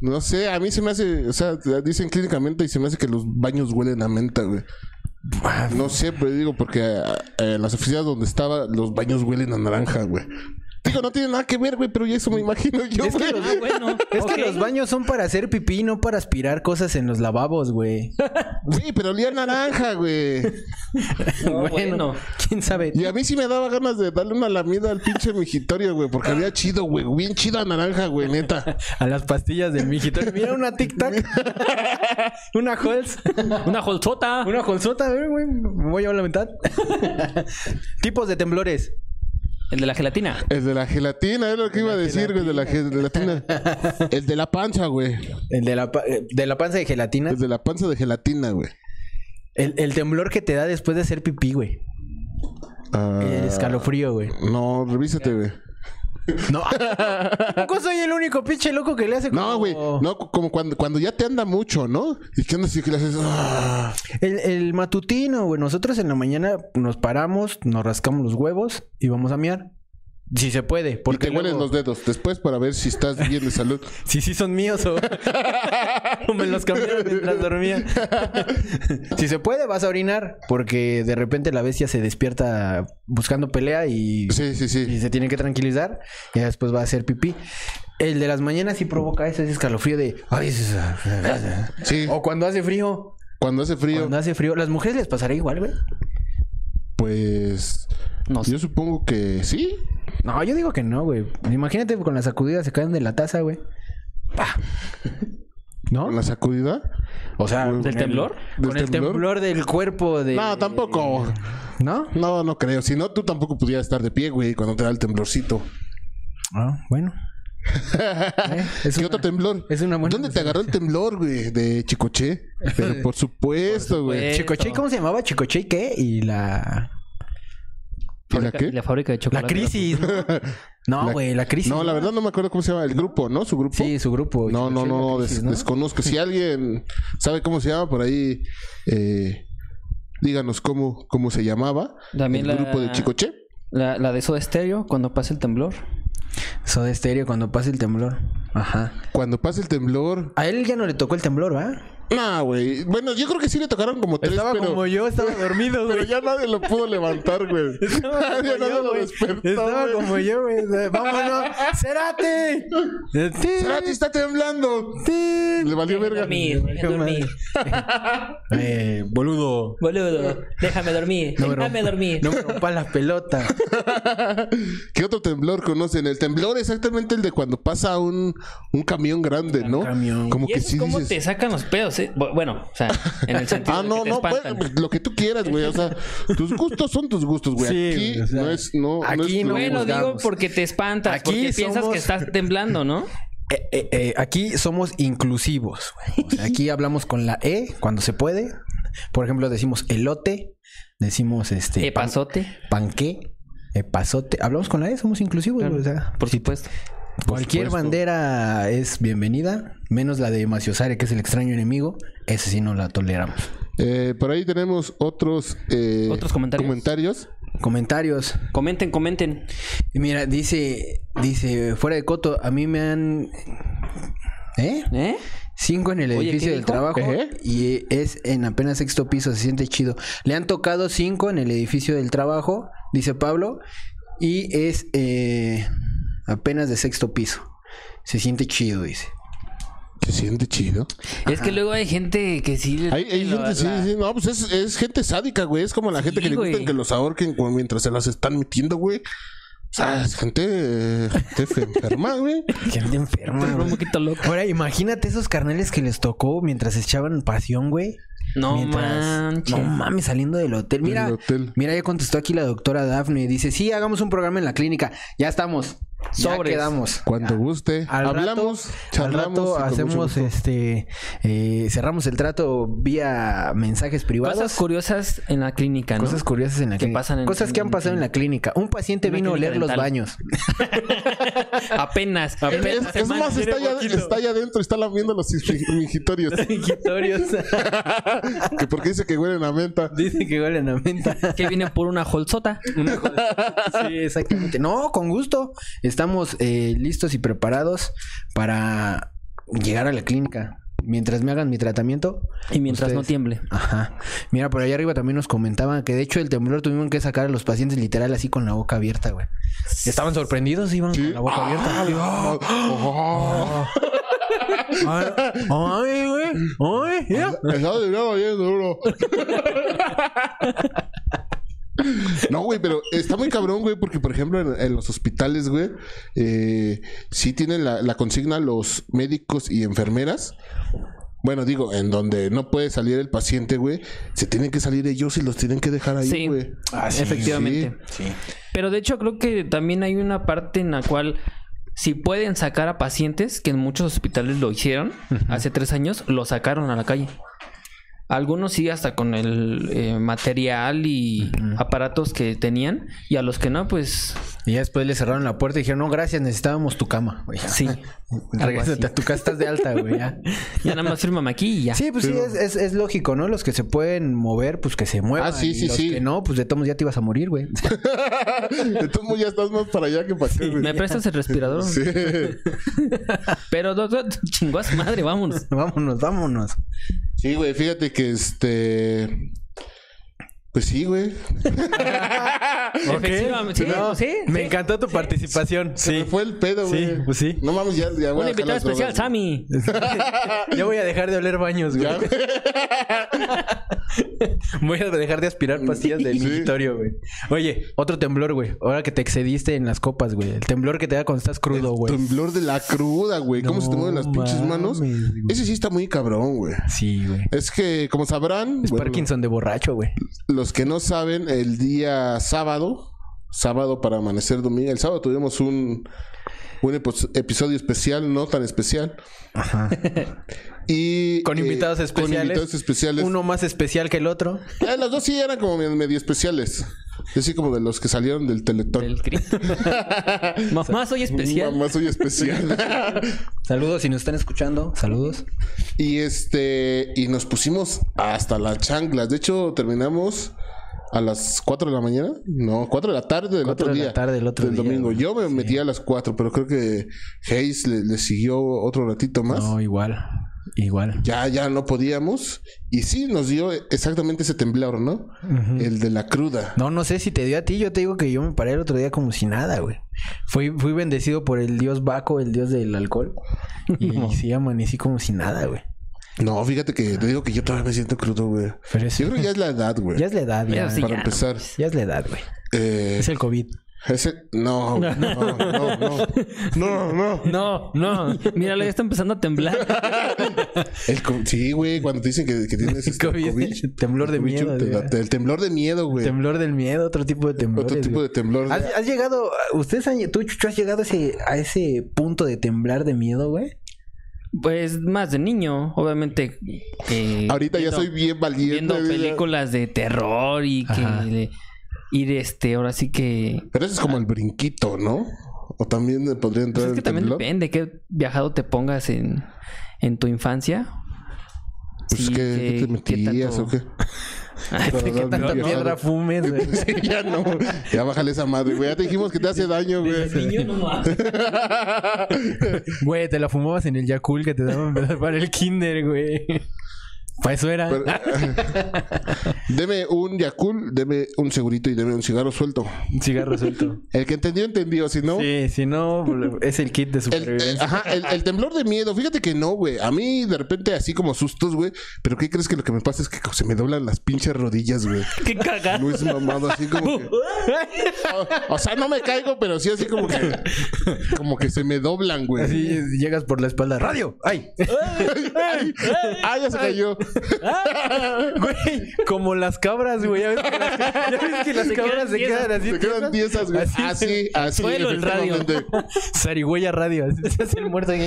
No sé, a mí se me hace, o sea, dicen clínicamente y se me hace que los baños huelen a menta, güey. No sé, pero digo porque eh, en las oficinas donde estaba, los baños huelen a naranja, güey. Digo, no tiene nada que ver, güey, pero ya eso me imagino yo, Es que. Ah, bueno. Es que los baños son para hacer pipí, no para aspirar cosas en los lavabos, güey. Güey, pero olía naranja, güey. No, bueno. quién sabe. Y a mí sí me daba ganas de darle una lamida al pinche migitorio, güey, porque había chido, güey, bien chido a naranja, güey, neta. A las pastillas del mijitorio. Mira una tic tac. una Halls. Una holzota. Una Halsota, a ver, güey. Me voy a llevar la mitad. Tipos de temblores. El de la gelatina. El de la gelatina, es lo que iba a decir, güey, de la gelatina. El de la panza, güey. El de la, pa- eh, de la panza de gelatina. El de la panza de gelatina, güey. El, el temblor que te da después de hacer pipí, güey. Ah, El escalofrío, güey. No, revísate, güey. No. ¿Tampoco soy el único pinche loco que le hace como... No, güey. No, como cuando, cuando ya te anda mucho, ¿no? Y que andas y que le haces. ah. El, el matutino, güey. Nosotros en la mañana nos paramos, nos rascamos los huevos y vamos a miar. Si se puede. Y Porque te huelen luego- los dedos después para ver si estás bien de salud. Si sí son míos o... o me los cambiaron mientras dormía. si se puede, vas a orinar. Porque de repente la bestia se despierta buscando pelea y... Sí, sí, y sí. se tiene que tranquilizar y después va a hacer pipí. El de las mañanas sí provoca ese escalofrío de... Ay, es- Sí. O cuando hace frío. Cuando hace frío, Cuando hace frío. ¿Las mujeres les pasará igual, güey? Pues. No sé. Yo supongo que sí. No, yo digo que no, güey. Imagínate con las sacudidas se caen de la taza, güey. ¡Pah! ¿No? Con la sacudida. O sea, ¿Del temblor? ¿Del Con el temblor? temblor del cuerpo de... No, tampoco. ¿No? No, no creo. Si no, tú tampoco pudieras estar de pie, güey, cuando te da el temblorcito. Ah, bueno. Eh, es ¿Qué una- otro temblor? es una buena ¿Dónde te agarró el temblor, güey? De Chicoche. Pero por supuesto, güey. Chicoche, ¿cómo se llamaba? Chicoche, ¿y ¿qué? Y la... ¿Y la Fábrica- qué? La fábrica de La chocolate. crisis, ¿no? No, La- güey, la crisis. No, la verdad no me acuerdo cómo se llama. El grupo, ¿no? Su grupo. Sí, su grupo. No, no, no, la des- ¿no? desconozco. Si alguien sabe cómo se llama, por ahí, eh, díganos cómo, cómo se llamaba. También el la- grupo de Chicoche. La, la de Soda Stereo, cuando pasa el temblor. Soda Stereo cuando pasa el temblor. Ajá. Cuando pasa el temblor. A él ya no le tocó el temblor, ¿va? No, güey. Bueno, yo creo que sí le tocaron como tres, Estaba pero, como yo, estaba dormido, pero güey. ya nadie lo pudo levantar, güey. Estaba como Nadie yo, lo güey. despertó, Estaba como yo, güey. ¡Vámonos! ¡Cerate! Cerati está temblando. Le valió verga. dormir, dormir. Eh, boludo. Boludo, déjame dormir. No déjame rompa- dormir. No me rompas la pelota. ¿Qué otro temblor conocen? El temblor exactamente el de cuando pasa un, un camión grande, ¿no? camión. Como ¿Y que eso sí es cómo dices... te sacan los pedos? Bueno, o sea, en el sentido Ah, de no, que te no, espantan. pues, lo que tú quieras, güey. O sea, tus gustos son tus gustos, güey. Sí, aquí o sea, no es, no, aquí es no lo- Bueno, digo porque te espantas, Aquí porque piensas somos- que estás temblando, ¿no? Eh, eh, eh, aquí somos inclusivos. güey. O sea, aquí hablamos con la E cuando se puede. Por ejemplo, decimos elote, decimos este Eh, pasote. panqué, epazote. Hablamos con la E, somos inclusivos. güey, o sea, Por supuesto. Cualquier supuesto. bandera es bienvenida, menos la de Maciosare, que es el extraño enemigo. Esa sí no la toleramos. Eh, por ahí tenemos otros, eh, Otros comentarios. comentarios. Comentarios. Comenten, comenten. Y Mira, dice, dice, fuera de coto, a mí me han... ¿Eh? ¿Eh? Cinco en el Oye, edificio ¿qué del dijo? trabajo ¿Eh? y es en apenas sexto piso, se siente chido. Le han tocado cinco en el edificio del trabajo, dice Pablo, y es eh, apenas de sexto piso. Se siente chido, dice. Se siente chido. Es que luego hay gente que sí. le- Hay, hay la- gente, sí, la- sí, no, pues es, es gente sádica, güey. Es como la gente que le güey. gustan que los ahorquen mientras se las están metiendo, güey. O sea, es gente, gente fe- enferma, güey. Gente enferma. Un poquito loco. Ahora, imagínate esos carnales que les tocó mientras echaban pasión, güey. No Mientras- manches. No mames, saliendo del hotel. Mira, Del hotel. mira, ya contestó aquí la doctora Daphne. Dice, sí, hagamos un programa en la clínica. Ya estamos. Ya Sobres. quedamos. Cuando guste. Al Hablamos, rato, charlamos. al rato hacemos este eh, cerramos el trato vía mensajes privados. Cosas curiosas en la clínica, ¿no? Cosas curiosas en la Que clínica. pasan en- Cosas que han pasado en la clínica. Un paciente Una vino a oler los baños. Apenas. Es, es más, está allá, está allá adentro, está lamiendo los ingi- mingitorios. que porque dice que huelen a menta. Dice que huelen a menta. Que viene por una holzota. sí, exactamente. No, con gusto. Estamos eh, listos y preparados para llegar a la clínica. Mientras me hagan mi tratamiento. Y mientras no tiemble. Ajá. Mira, por allá arriba también nos comentaban que de hecho el temblor tuvieron que sacar a los pacientes literal así con la boca abierta, güey. Estaban sorprendidos, iban con la boca abierta. Oh, Ay, ay, güey. Ay, mira. Está bien duro. No, güey, pero está muy cabrón, güey, porque por ejemplo en, en los hospitales, güey, eh, sí tienen la, la consigna los médicos y enfermeras. Bueno, digo, en donde no puede salir el paciente, güey, se tienen que salir ellos y los tienen que dejar ahí, Sí. güey. Efectivamente. Pero de hecho creo que también hay una parte en la cual si pueden sacar a pacientes, que en muchos hospitales lo hicieron, hace tres años, lo sacaron a la calle. Algunos sí hasta con el eh, material y aparatos que tenían y a los que no, pues Y ya después le cerraron la puerta y dijeron, no, gracias, necesitábamos tu cama. güey. sí. Regrésate a tu casa, estás de alta, güey. ya. Ya nada más fírmame aquí y ya. Sí, pues sí, es, es, es lógico, ¿no? Los que se pueden mover, pues que se muevan. Ah, sí, y sí, los sí. que no, pues de todos modos ya te ibas a morir, güey. Entonces ya estás más para allá que para acá, güey. ¿Me prestas el respirador? Sí. Pero doctor, chingó a su madre, vámonos. vámonos, vámonos. Sí, güey, fíjate que este. Pues sí, güey. Efectivamente, sí, No, sí, me sí. encantó tu participación. Se me Sí. fue el pedo, Sí, güey. pues sí. No mames, ya, ya voy Un a invitado especial, drogas. Sammy. Ya voy a dejar de oler baños, güey. Voy a dejar de aspirar pastillas del Sí. mingitorio, güey. Oye, otro temblor, güey. Ahora que te excediste en las copas, güey. El temblor que te da cuando estás crudo, güey. Temblor de la cruda, güey. ¿Cómo No se te mueven las pinches manos? güey. Ese sí está muy cabrón, güey. Sí, güey. Es que, como sabrán, Es bueno, Parkinson de borracho, güey. los que no saben, el día sábado, sábado para amanecer domingo, el sábado tuvimos un, un epo- episodio especial, no tan especial. Ajá. Y, Con eh, invitados especiales. Con invitados especiales. Uno más especial que el otro. Eh, los dos sí eran como medio, especiales. Así como de los que salieron del Teletón. El Cristo. Mamá, soy especial. Mamá, soy especial. Saludos si nos están escuchando. Saludos. y este, y nos pusimos hasta las chanclas. De hecho, terminamos a las 4 de la mañana. No, 4 de la tarde del otro de la día. tarde del otro día, domingo. Yo me metí a las 4, pero creo que Hayes le, le siguió otro ratito más. No, igual. Igual. Ya, ya no podíamos. Y sí, nos dio exactamente ese temblor, ¿no? El de la cruda. No, no sé si te dio a ti. Yo te digo que yo me paré el otro día como si nada, güey. Fui, fui bendecido por el dios Baco, el dios del alcohol. Y sí, amanecí como si nada, güey. No, fíjate que te digo que yo todavía me siento crudo, güey. Pero es- Yo creo que ya es la edad, güey. Ya es la edad, ya. Sí, para ya, empezar. Ya es la edad, güey. Eh, Es el COVID. Ese, no, no, no, no, no, no. No, no. Míralo, ya está empezando a temblar. El co- sí, güey, cuando te dicen que, que tienes este COVID, COVID, temblor de COVID, miedo, el temblor de miedo, güey. Temblor del miedo, otro tipo de temblor. Otro tipo de temblor. ¿Has, has llegado, ustedes han, tú, Chucho, has llegado a ese, a ese punto de temblar de miedo, güey? Pues más de niño, obviamente. eh, Ahorita ya viendo- soy bien valiente. Viendo películas de terror y que. Y de este, ahora sí que. Pero eso es como el brinquito, ¿no? O también podría Pues entrar es que el también temblor. depende qué viajado te pongas en, en tu infancia. Pues Sí, que, que- ¿qué te qué metías tanto- o qué? Ay, ¿qué tanta Piedra fumes, güey. Sí, ya no. Ya bájale esa madre, güey. Ya te dijimos que te hace daño, güey. niño no. Güey, te la fumabas en el Yakul que te daban para el kinder, güey. Para eso era. Pero- deme un Yakul, deme un segurito y deme un cigarro suelto. Un cigarro suelto. El que entendió, entendió. Si no, Sí, si no, es el kit de supervivencia. el- ajá, el, el temblor de miedo, fíjate que no, güey. A mí de repente así como sustos, güey. Pero ¿qué crees que lo que me pasa es que se me doblan las pinches rodillas, güey? Qué cagado. Luis mamado así como que... o, o sea, no me caigo, pero sí así como que... Como que se me doblan, güey. Así llegas por la espalda. ¡Radio! ¡Ay! Ay, ah, ya se Güey, como las cabras, güey. ¿Ya ves que las, ya ves que las Se cabras quedan se quedan así? Se quedan tiesas? güey. Así, Así, así. Suelo el radio. Zarigüeya radio. así Se hace el muerto.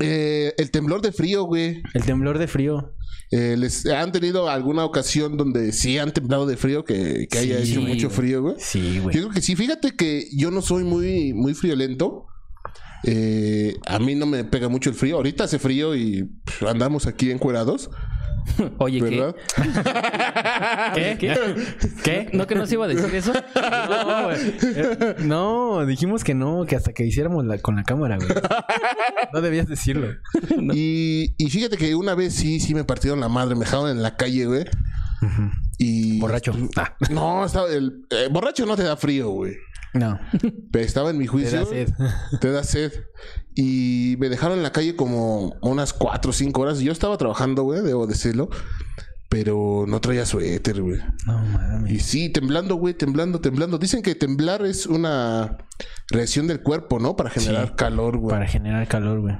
Eh, el temblor de frío, güey. El temblor de frío. Eh, ¿Les han tenido alguna ocasión donde sí han temblado de frío? Que, que haya Sí, hecho mucho güey. frío, güey. Sí, Yo güey. creo que sí. Fíjate que yo no soy muy, muy friolento. Eh, a mí no me pega mucho el frío. Ahorita hace frío y pff, andamos aquí encuerados, Oye, ¿qué? ¿verdad? ¿Qué? ¿Qué? ¿Qué? ¿No que no se iba a decir eso? No, güey. Eh, No, dijimos que no, que hasta que hiciéramos la, con la cámara, güey. No debías decirlo. Y, y fíjate que una vez sí, sí me partieron la madre, me dejaron en la calle, güey. Y. Borracho. Ah, No, estaba el. eh, borracho no te da frío, güey. No. Pero Estaba en mi Te juicio. da sed. Te da sed. Y me dejaron en la calle como unas cuatro o cinco horas. Yo estaba trabajando, güey, debo decirlo. Pero no traía suéter, güey. No mames. Y sí, temblando, güey, temblando, temblando. Dicen que temblar es una reacción del cuerpo, ¿no? Para generar Sí. calor, güey. Para generar calor, güey.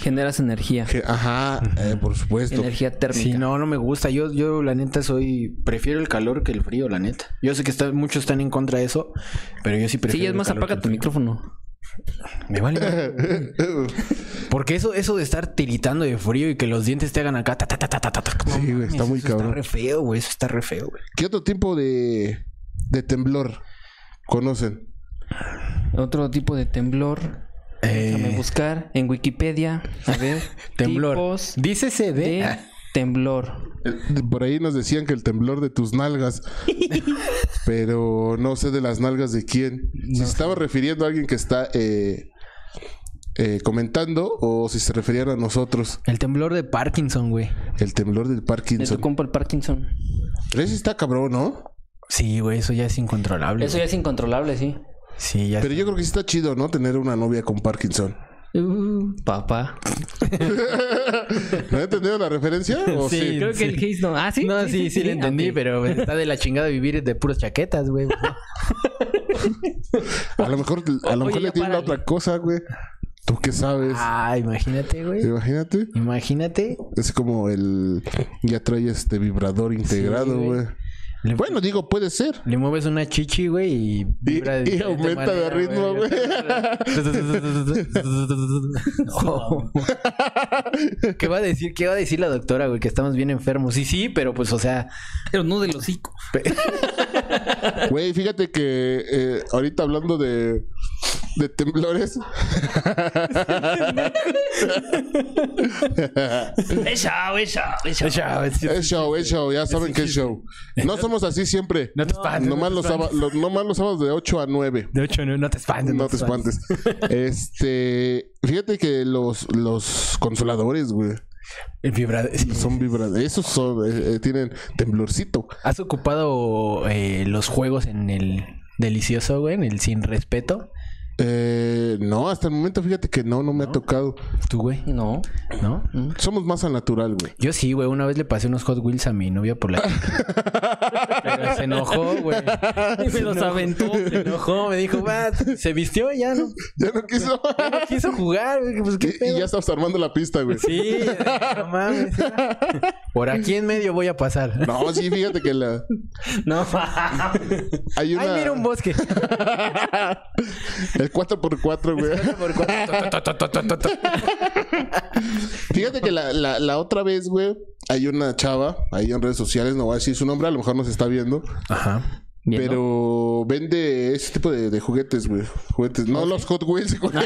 Generas energía. Ajá, eh, por supuesto. Energía térmica. Sí, no, no me gusta. Yo, yo, la neta, soy. Prefiero el calor que el frío, la neta. Yo sé que está, muchos están en contra de eso, pero yo sí prefiero. Sí, es el más, calor apaga tu micrófono. Me vale. Porque eso, eso de estar tiritando de frío y que los dientes te hagan acá. ta, ta, ta, ta, ta, ta, ta, no Sí, güey, está muy eso cabrón. Está re feo, güey. Eso está re feo, güey. ¿Qué otro tipo de, de temblor conocen? Otro tipo de temblor. Déjame Eh, buscar en Wikipedia. A ver. temblor. tipos Dícese de. de temblor. Por ahí nos decían que el temblor de tus nalgas. pero no sé de las nalgas de quién. Si se estaba refiriendo a alguien que está eh, eh, comentando o si se referían a nosotros. el temblor de Parkinson, güey. El temblor del De tu Parkinson. compa el Parkinson. Pero ese está cabrón, ¿no? Sí, güey, eso ya es incontrolable. Eso ya es incontrolable, sí. Sí, ya. Pero yo creo que sí está chido, ¿no? Tener una novia con Parkinson. Uh, papá. ¿No he entendido la referencia? ¿O sí? Sí. Creo que el Haze no. Ah, sí. No, sí, sí, lo entendí, ok. pero está de la chingada vivir de puras chaquetas, güey. A lo mejor, a lo Oye, mejor le párale. otra cosa, güey. ¿Tú qué sabes? Ah, imagínate, güey. Imagínate. Imagínate. Es como el... Ya trae este vibrador integrado, güey. güey. Le, Bueno, digo, puede ser. le mueves una chichi, güey, y vibra y aumenta de ritmo, güey. Oh. ¿Qué va a decir? ¿Qué va a decir la doctora, güey? Que estamos bien enfermos. Sí, sí, pero pues, o sea, Pero no del hocico. Güey, fíjate que eh, ahorita hablando de, de temblores. Es show, es show, es show. es show, es show, ya saben que es show. No somos así siempre. No te espantes. Nomás no los, te sábados, espantes. los- nomás los sábados de 8 a 9. De hecho, no, no te espantes. No te espantes. Este, fíjate que los, los consoladores, güey, sí. son vibradores. Esos son, eh, eh, tienen temblorcito. ¿Has ocupado eh, los juegos en el delicioso, güey? En el sin respeto. Eh, no, hasta el momento fíjate que no, no me ha tocado. ¿Tú, güey? No. ¿No? Somos más al natural, güey. Yo sí, güey. Una vez le pasé unos Hot Wheels a mi novia por la... Pero se enojó, güey. Y me los aventó. Se enojó, me dijo, va, se vistió y ya no, Ya no quiso. no quiso jugar, güey. Pues qué y, y ya estamos armando la pista, güey. Sí, no mames. Por aquí en medio voy a pasar. No, sí, fíjate que la... No. hay una... Ay, mira un bosque. El 4x4, güey. Por cuatro. Fíjate que la, la, la otra vez, güey, hay una chava ahí en redes sociales, no voy a decir su nombre, a lo mejor nos está viendo, Ajá. Pero vende ese tipo de, de juguetes, güey. Juguetes, no los Hot Wheels. güey.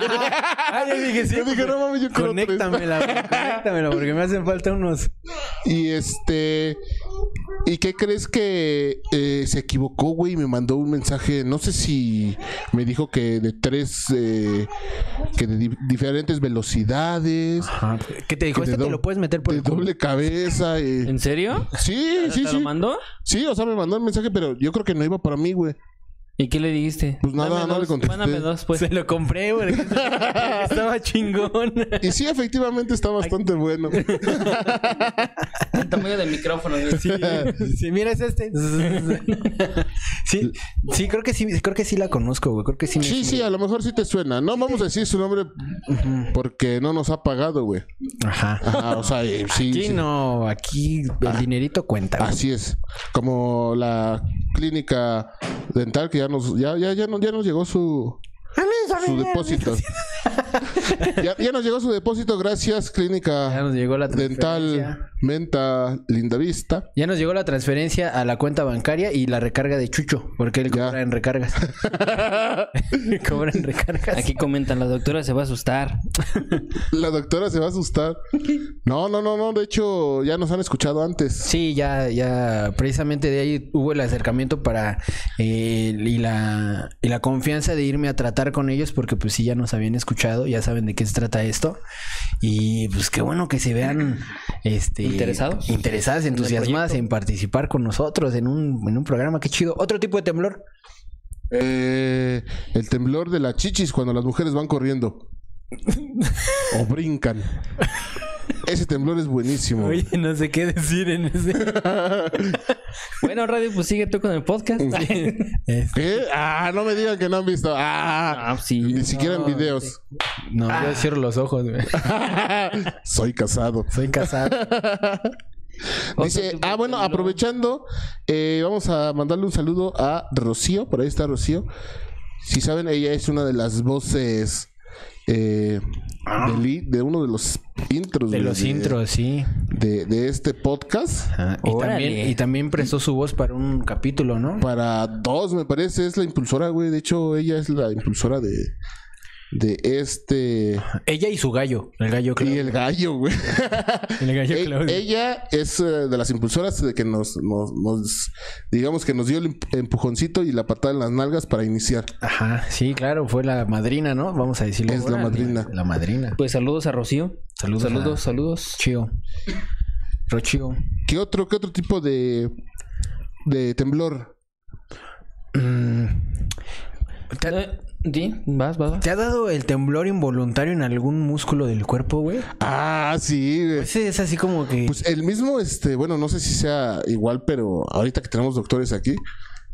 Ah, yo dije, sí. Yo dije, no mames, yo quiero. Conéctamela, güey, conéctamela, porque me hacen falta unos. Y este. ¿Y qué crees que eh, se equivocó, güey? Y me mandó un mensaje. No sé si me dijo que de tres. eh, que de di- diferentes velocidades. Ajá. ¿Qué te dijo? Este te lo puedes meter por De el doble cabeza. eh. ¿En serio? Sí, sí, ¿Te sí. lo mandó? Sí, o sea, me mandó el mensaje, pero yo creo que no iba para mí, güey. ¿Y qué le dijiste? Pues nada, Dame no le contesté. Mándame dos, pues. Se lo compré, güey. Estaba chingón. Y sí, efectivamente está bastante bueno. El tamaño del micrófono. güey. Sí, sí, mira, es este. Sí, sí, creo que sí, creo que sí la conozco, güey. Creo que sí me Sí, sí, a lo mejor sí te suena. No vamos a decir su nombre porque no nos ha pagado, güey. Ajá. Ajá, o sea, eh, sí. Aquí sí. no, aquí el dinerito cuenta. güey. Así es. Como la clínica dental que ya nos ya ya ya, no- ya nos llegó su su depósito. ya, ya nos llegó su depósito, gracias Ya clínica nos llegó la dental. Menta Lindavista. Ya nos llegó la transferencia a la cuenta bancaria y la recarga de Chucho, porque él Ya. cobra en recargas. cobra en recargas. Aquí comentan, la doctora se va a asustar. La doctora se va a asustar. No, no, no, no, de hecho ya nos han escuchado antes. Sí, ya, ya, precisamente de ahí hubo el acercamiento para eh, y la y la confianza de irme a tratar con ellos porque pues sí ya nos habían escuchado, ya saben de qué se trata esto y pues qué bueno que se vean este ¿Interesados? interesadas, entusiasmadas en participar con nosotros en un en un programa, qué chido. Otro tipo de temblor. Eh, el temblor de las chichis cuando las mujeres van corriendo. o brincan. Ese temblor es buenísimo. Oye, no sé qué decir en ese. Bueno, Radio, pues sigue tú con el podcast. Es- ¿Qué? Ah, no me digan que no han visto. Ah, Ah, sí. ni siquiera en videos. no, yo cierro los ojos, güey. Soy casado. Soy casado. Dice, ah, bueno, aprovechando, eh, vamos a mandarle un saludo a Rocío. Por ahí está Rocío. Si saben, ella es una de las voces eh, del i- de, uno de los intros. De los intros, sí. De, de este podcast. Ajá, Y Órale. también, y también prestó su voz para un capítulo, ¿no? Para dos, me parece, es la impulsora, güey. De hecho, ella es la impulsora de, de este. Ella y su gallo, el gallo Y Claudio. el gallo, güey. El gallo E- Claudio. ella es eh, de las impulsoras de que nos, nos, nos- digamos que nos dio el emp- empujoncito y la patada en las nalgas para iniciar. Ajá, sí, claro, fue la madrina, ¿no? Vamos a decirlo. Es la madrina. La madrina. Pues saludos a Rocío. Saludos Saludos, a- saludos. Chío. Rochío. ¿Qué otro, qué otro tipo de, de temblor? Mm. ¿Te, ha- Eh, Sí, vas, vas, vas. te ha dado el temblor involuntario en algún músculo del cuerpo, güey? Ah, sí, güey. Ese es así como que... Pues el mismo, este, bueno, no sé si sea igual, pero ahorita que tenemos doctores aquí,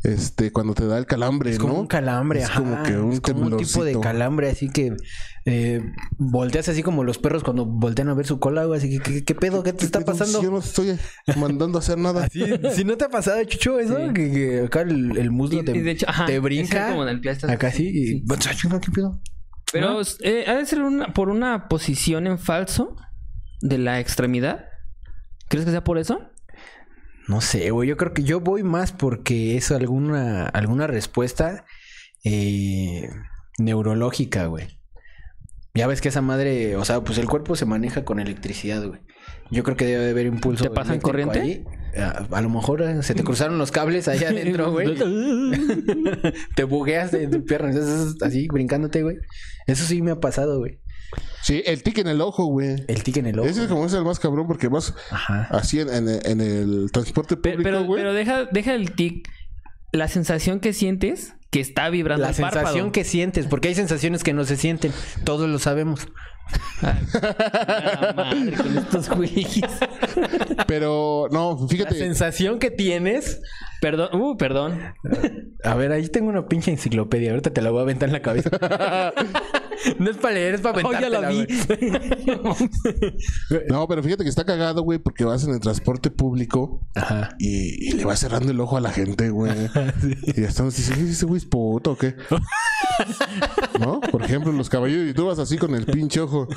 este, cuando te da el calambre, es como ¿no? un calambre, Es ajá. como que un Es como un tipo de calambre, así que eh, volteas así como los perros cuando voltean a ver su cola, güey. Así que, ¿qué, qué pedo? ¿Qué te está pasando? Yo no estoy mandando a hacer nada. Si no te ha pasado, Chucho, eso, Sí. que, que acá el, el muslo Y- te, y de hecho, ajá, te ese brinca. como en el pie estás- acá sí, y sí. Chinga, ¿qué pedo? Pero ¿No? eh, ha de ser una, por una posición en falso de la extremidad. ¿Crees que sea por eso? No sé, güey. Yo creo que yo voy más porque es alguna, alguna respuesta eh, neurológica, güey. Ya ves que esa madre, o sea, pues el cuerpo se maneja con electricidad, güey. Yo creo que debe de haber impulso. ¿Te pasan corriente? ahí. A, a lo mejor eh, se te cruzaron los cables allá adentro, güey. te bugueas de tu pierna, así brincándote, güey. Eso sí me ha pasado, güey. Sí, el tic en el ojo, güey. El tic en el ojo. Ese es como es el más cabrón porque vas Ajá. así en, en- en el transporte público, pero, güey. pero deja, deja el tic. La sensación que sientes que está vibrando La el sensación párpado. que sientes, porque hay sensaciones que no se sienten. Todos lo sabemos. Ay, la madre con estos güeyes. Pero, no, La fíjate. sensación que tienes. Perdón, uh, perdón. A ver, ahí tengo una pinche enciclopedia. Ahorita te la voy a aventar en la cabeza. no es para leer, es para Oh, ya la vi. No, pero fíjate que está cagado, güey, porque vas en el transporte público Ajá. y, y le vas cerrando el ojo a la gente, güey. Y ya estamos diciendo, ¿ese güey es puto o qué? ¿No? Por ejemplo, los caballeros, y tú vas así con el pinche ojo,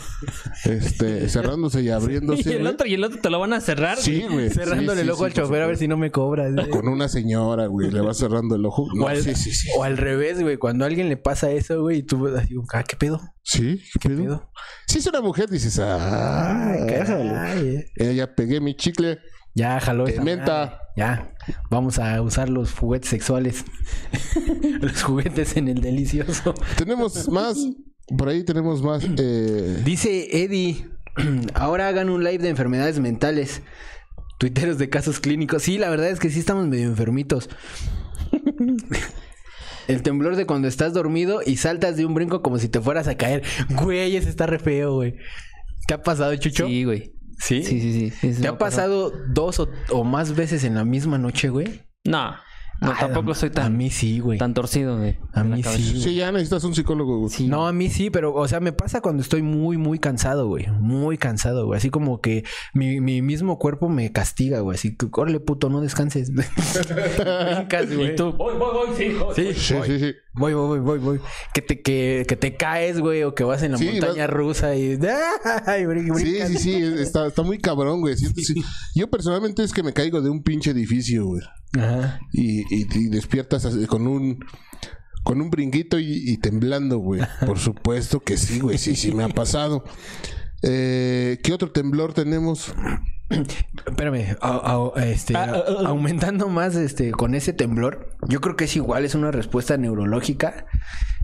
este, cerrándose y abriéndose. y el otro y el otro te lo van a cerrar. Sí, güey. Cerrándole Sí, el sí, ojo sí, al chofer a ver si no me cobra. supuesto. Con una señora, güey, le vas cerrando el ojo. No, o, al, sí, sí, sí. o al revés, güey. Cuando a alguien le pasa eso, güey, y tú así, ah, ¿qué pedo? Sí, ¿qué pedo? pedo? Si es una mujer, dices, ah. Ay, eh. Eh, ya pegué mi chicle. Ya jaló esa menta. Ya. Vamos a usar los juguetes sexuales. los juguetes en el delicioso. Tenemos más, por ahí tenemos más. Eh, Dice Eddie, ahora hagan un live de enfermedades mentales. Tuiteros de casos clínicos. Sí, la verdad es que sí estamos medio enfermitos. El temblor de cuando estás dormido y saltas de un brinco como si te fueras a caer. Güey, ese está re feo, güey. ¿Te ha pasado, Chucho? Sí, güey. ¿Sí? Sí, sí, sí. ¿Te ha pasado dos o, o más veces en la misma noche, güey? No, no, tampoco a- soy A tan, mí sí, güey. tan torcido, güey. A mí cabeza. sí. sí, ya necesitas un psicólogo, güey. No, a mí sí, pero, o sea, me pasa cuando estoy muy, muy cansado, güey. Muy cansado, güey. Así como que mi, mi mismo cuerpo me castiga, güey. Así que, órale, puto, no descanses. Brincas, güey. Y tú, voy, voy, voy, sí. voy. Sí, Sí, voy, sí, sí. voy, voy, voy, voy, voy. Que te, que, que te caes, güey, o que vas en la Sí, montaña vas- rusa y... ¡Ay, brin- Sí, sí, sí, está, está muy cabrón, güey. Sí. Yo personalmente es que me caigo de un pinche edificio, güey. Ajá. Y, y, y despiertas con un con un brinquito y, y temblando, güey. Por supuesto que sí, güey. Sí, sí me ha pasado. Eh, ¿Qué otro temblor tenemos? Espérame, a- a- este, Ah, ah, ah. aumentando más este, con ese temblor, yo creo que es igual, es una respuesta neurológica,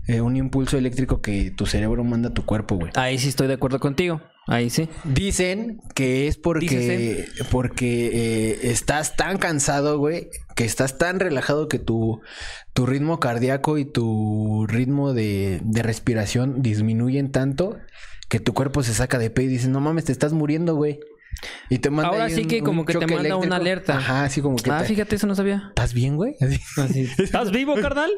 eh, un impulso eléctrico que tu cerebro manda a tu cuerpo, güey. Ahí sí estoy de acuerdo contigo. Ahí sí. Dicen que es porque, porque eh, estás tan cansado, güey, que estás tan relajado que tu, tu ritmo cardíaco y tu ritmo de, de respiración disminuyen tanto que tu cuerpo se saca de pe y dices, no mames, te estás muriendo, güey. Y te manda Ahora sí un- que como un que te manda una alerta. Ajá, así como que Ah, te- fíjate, eso no sabía. ¿Estás bien, güey? Así. Así. ¿Estás vivo, carnal?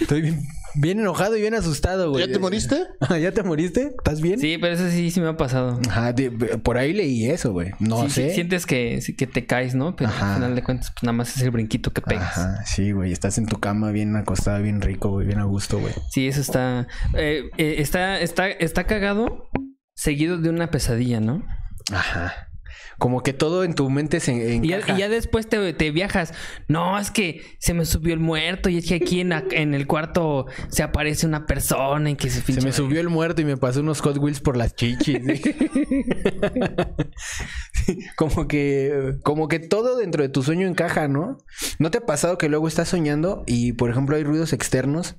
Estoy bien, bien enojado y bien asustado, güey. ¿Ya te moriste? ¿Ya te moriste? ¿Estás bien? Sí, pero eso sí, sí me ha pasado. Ajá, de- por ahí leí eso, güey. No Sí, sí, sé. sientes que, que te caes, ¿no? Pero Ajá. al final de cuentas, pues nada más es el brinquito que pegas. Ajá, sí, güey. Estás en tu cama bien acostada, bien rico, güey. Bien a gusto, güey. Sí, eso está, eh, eh, está, está, está cagado seguido de una pesadilla, ¿no? Ajá. Como que todo en tu mente se encaja. y ya después te, te viajas. No, es que se me subió el muerto y es que aquí en, la- en el cuarto se aparece una persona y que se Se me subió el muerto y me pasó unos Hot Wheels por las chichis. como que como que todo dentro de tu sueño encaja, ¿no? ¿No te ha pasado que luego estás soñando y por ejemplo hay ruidos externos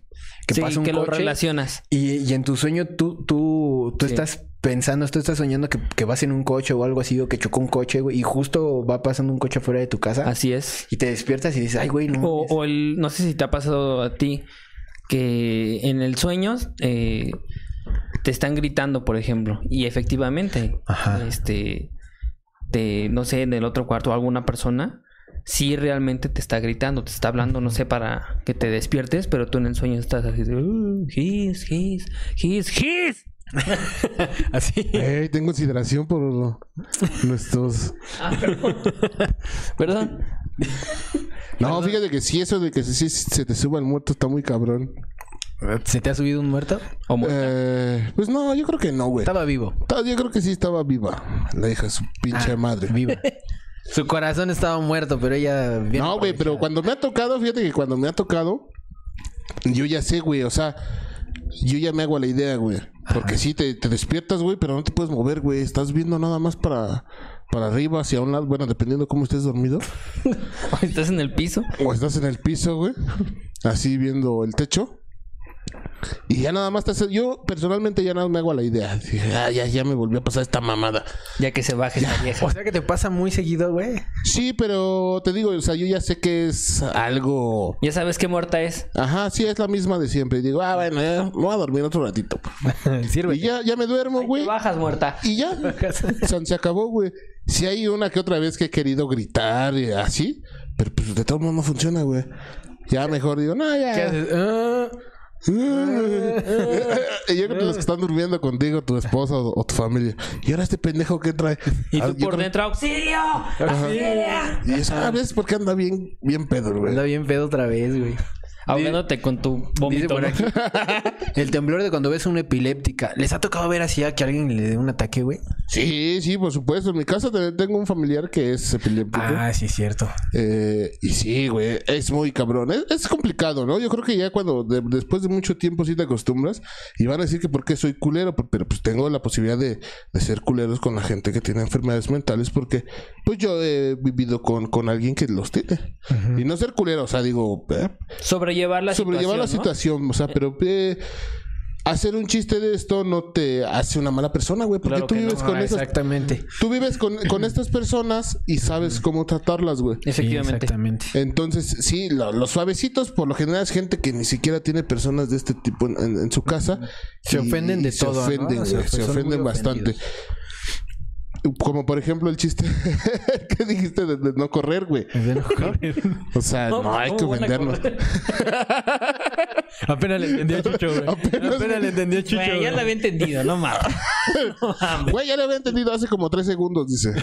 que sí, pasa un que lo relacionas. y, y en tu sueño tú tú tú Sí. estás pensando, tú estás soñando que, que vas en un coche o algo así o que chocó un coche, güey, y justo va pasando un coche afuera de tu casa Así es. y te despiertas y dices, "Ay, güey, no." O, mames". o el, no sé si te ha pasado a ti que en el sueño eh, te están gritando, por ejemplo, y efectivamente, Ajá. este, te, no sé, en el otro cuarto alguna persona sí realmente te está gritando, te está hablando, no sé, para que te despiertes, pero tú en el sueño estás así, de, "Uh, his, his, his, his. así. Eh, ten consideración por nuestros. Ah, perdón. Perdón. No, fíjate que sí, eso de que sí se te suba el muerto está muy cabrón. ¿Se te ha subido un muerto? O Eh, pues no, yo creo que no, güey. Estaba vivo. Yo creo que sí estaba viva. La hija de su pinche Ah, madre. Viva. Su corazón estaba muerto, pero ella... No, güey, pero cuando me ha tocado, fíjate que cuando me ha tocado, yo ya sé, güey, o sea, yo ya me hago la idea, güey. Porque sí, te, te despiertas, güey, pero no te puedes mover, güey. Estás viendo nada más para, para arriba, hacia un lado, bueno, dependiendo cómo estés dormido. estás en el piso. O estás en el piso, güey, así viendo el techo. Y ya nada más te hace... Yo personalmente ya nada más me hago a la idea. "Ah, ya, ya me volvió a pasar esta mamada. Ya que se baje esta vieja. O sea que te pasa muy seguido, güey. Sí, pero te digo, o sea, yo ya sé que es algo... Ya sabes qué muerta es. Ajá, sí, es la misma de siempre. Y digo, ah, bueno, ya, me voy a dormir otro ratito. Sirve. Y ya, ya me duermo, güey. bajas muerta. Y ya. O sea, se acabó, güey. Si hay una que otra vez que he querido gritar y así, pero pues de todo modo no funciona, güey. Ya mejor digo, no, ¿Qué ya. haces? Ah. Y yo creo que los que están durmiendo contigo, tu esposa o, o tu familia. Y ahora este pendejo que trae. Y Ah, tú por creo- dentro, ¡auxilio! ¡Auxilio! Y eso, a veces porque anda bien, bien pedo, güey. Anda bien pedo otra vez, güey. Ahogándote con tu vómito. por ¿no? aquí. El temblor de cuando ves a una epiléptica. ¿Les ha tocado ver así a que alguien le dé un ataque, güey? Sí, sí, por supuesto. En mi casa te- tengo un familiar que es epiléptico. Ah, sí, es cierto. Eh, y sí, güey, es muy cabrón. Es, es complicado, ¿no? Yo creo que ya cuando, de- después de mucho tiempo, sí te acostumbras. Y van a decir que por qué soy culero, pero, pues tengo la posibilidad de, de ser culeros con la gente que tiene enfermedades mentales, porque pues yo he vivido con, con alguien que los tiene. Y no ser culero, o sea, digo, eh, Sobrellevar la sobrellevar la situación. ¿no? situación, o sea, pero eh, hacer un chiste de esto no te hace una mala persona, güey, porque Claro tú no. vives con Ah, esas exactamente. Tú vives con, con estas personas y sabes cómo tratarlas, güey. Efectivamente. Sí, exactamente. Entonces, sí, lo- los suavecitos por lo general es gente que ni siquiera tiene personas de este tipo en, en- en su casa. Se Y- ofenden de y se todo, ¿no? Ofenden, O sea, güey, se ofenden bastante. ofendidos. Como por ejemplo el chiste que dijiste de, de no correr, güey. O sea, no, hay que ¿cómo van a ofendernos. correr? Apenas le entendí a Chucho, güey. Apenas, le entendí a Chucho. Güey, ya lo había entendido, no mames. No mames. Güey, ya lo había entendido hace como tres segundos, dice.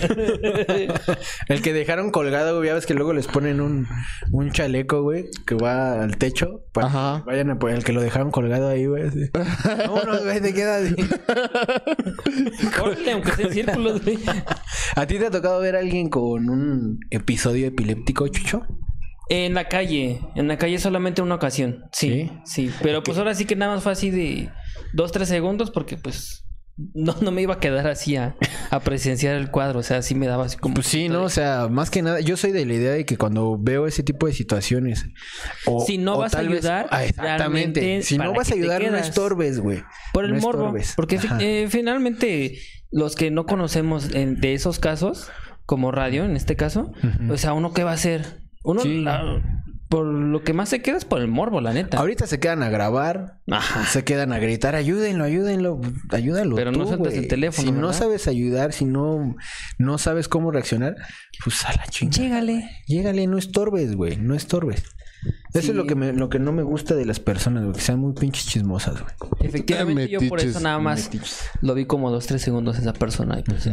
El que dejaron colgado, güey, ya ves que luego les ponen un, un chaleco, güey, que va al techo. Para Ajá. que Vayan a poner el que lo dejaron colgado ahí, güey. así. Vámonos, güey, te quedas. Córrele, aunque sea en círculos, ¿A ti te ha tocado ver a alguien con un episodio epiléptico, Chucho? En la calle, en la calle solamente una ocasión. Sí, sí. Pero pues ahora sí que nada más fue así de dos, tres segundos porque pues no, no me iba a quedar así a, a presenciar el cuadro. O sea, sí me daba así como... Pues sí, ¿no? O sea, más que nada, yo soy de la idea de que cuando veo ese tipo de situaciones. o- Si no o vas a vez- ayudar, Ah, exactamente. Si no ¿para vas a ayudar, no estorbes, güey. Por el No morbo. estorbes. Porque eh, finalmente los que no conocemos en- de esos casos, como radio en este caso, o sea, uno qué va a hacer? Uno Sí. la- por lo que más se queda es por el morbo, la neta. Ahorita se quedan a grabar, Ajá. se quedan a gritar, ayúdenlo, ayúdenlo, ayúdalo. Pero tú, no sueltes güey. el teléfono, Si no sabes ayudar, si no, no sabes cómo reaccionar, pues a la chingada. Llégale. Llégale, no estorbes, güey, no estorbes. Eso Sí. es lo que, me, lo que no me gusta de las personas, güey, que sean muy pinches chismosas, güey. Efectivamente, yo por eso Metiches, nada más lo vi como dos, tres segundos esa persona. y pues,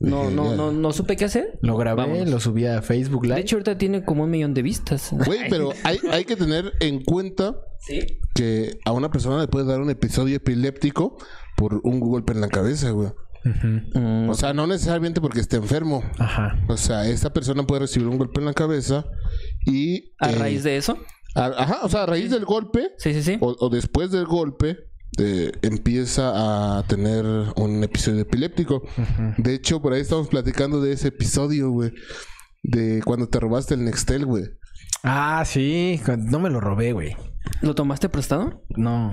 no, no, no, no supe qué hacer. Lo grabé, Vámonos. lo subí a Facebook Live. De hecho, ahorita tiene como un millón de vistas. Güey, pero hay, hay que tener en cuenta Sí. que a una persona le puede dar un episodio epiléptico por un golpe en la cabeza, güey. Mm, O sea, no necesariamente porque esté enfermo. Ajá. O sea, esta persona puede recibir un golpe en la cabeza y... a eh, raíz de eso. a- ajá, o sea, a raíz del golpe Sí, sí, sí. o, o después del golpe eh, empieza a tener un episodio epiléptico. De hecho, por ahí estamos platicando de ese episodio, güey. De cuando te robaste el Nextel, güey. Ah, sí, no me lo robé, güey. ¿Lo tomaste prestado? No.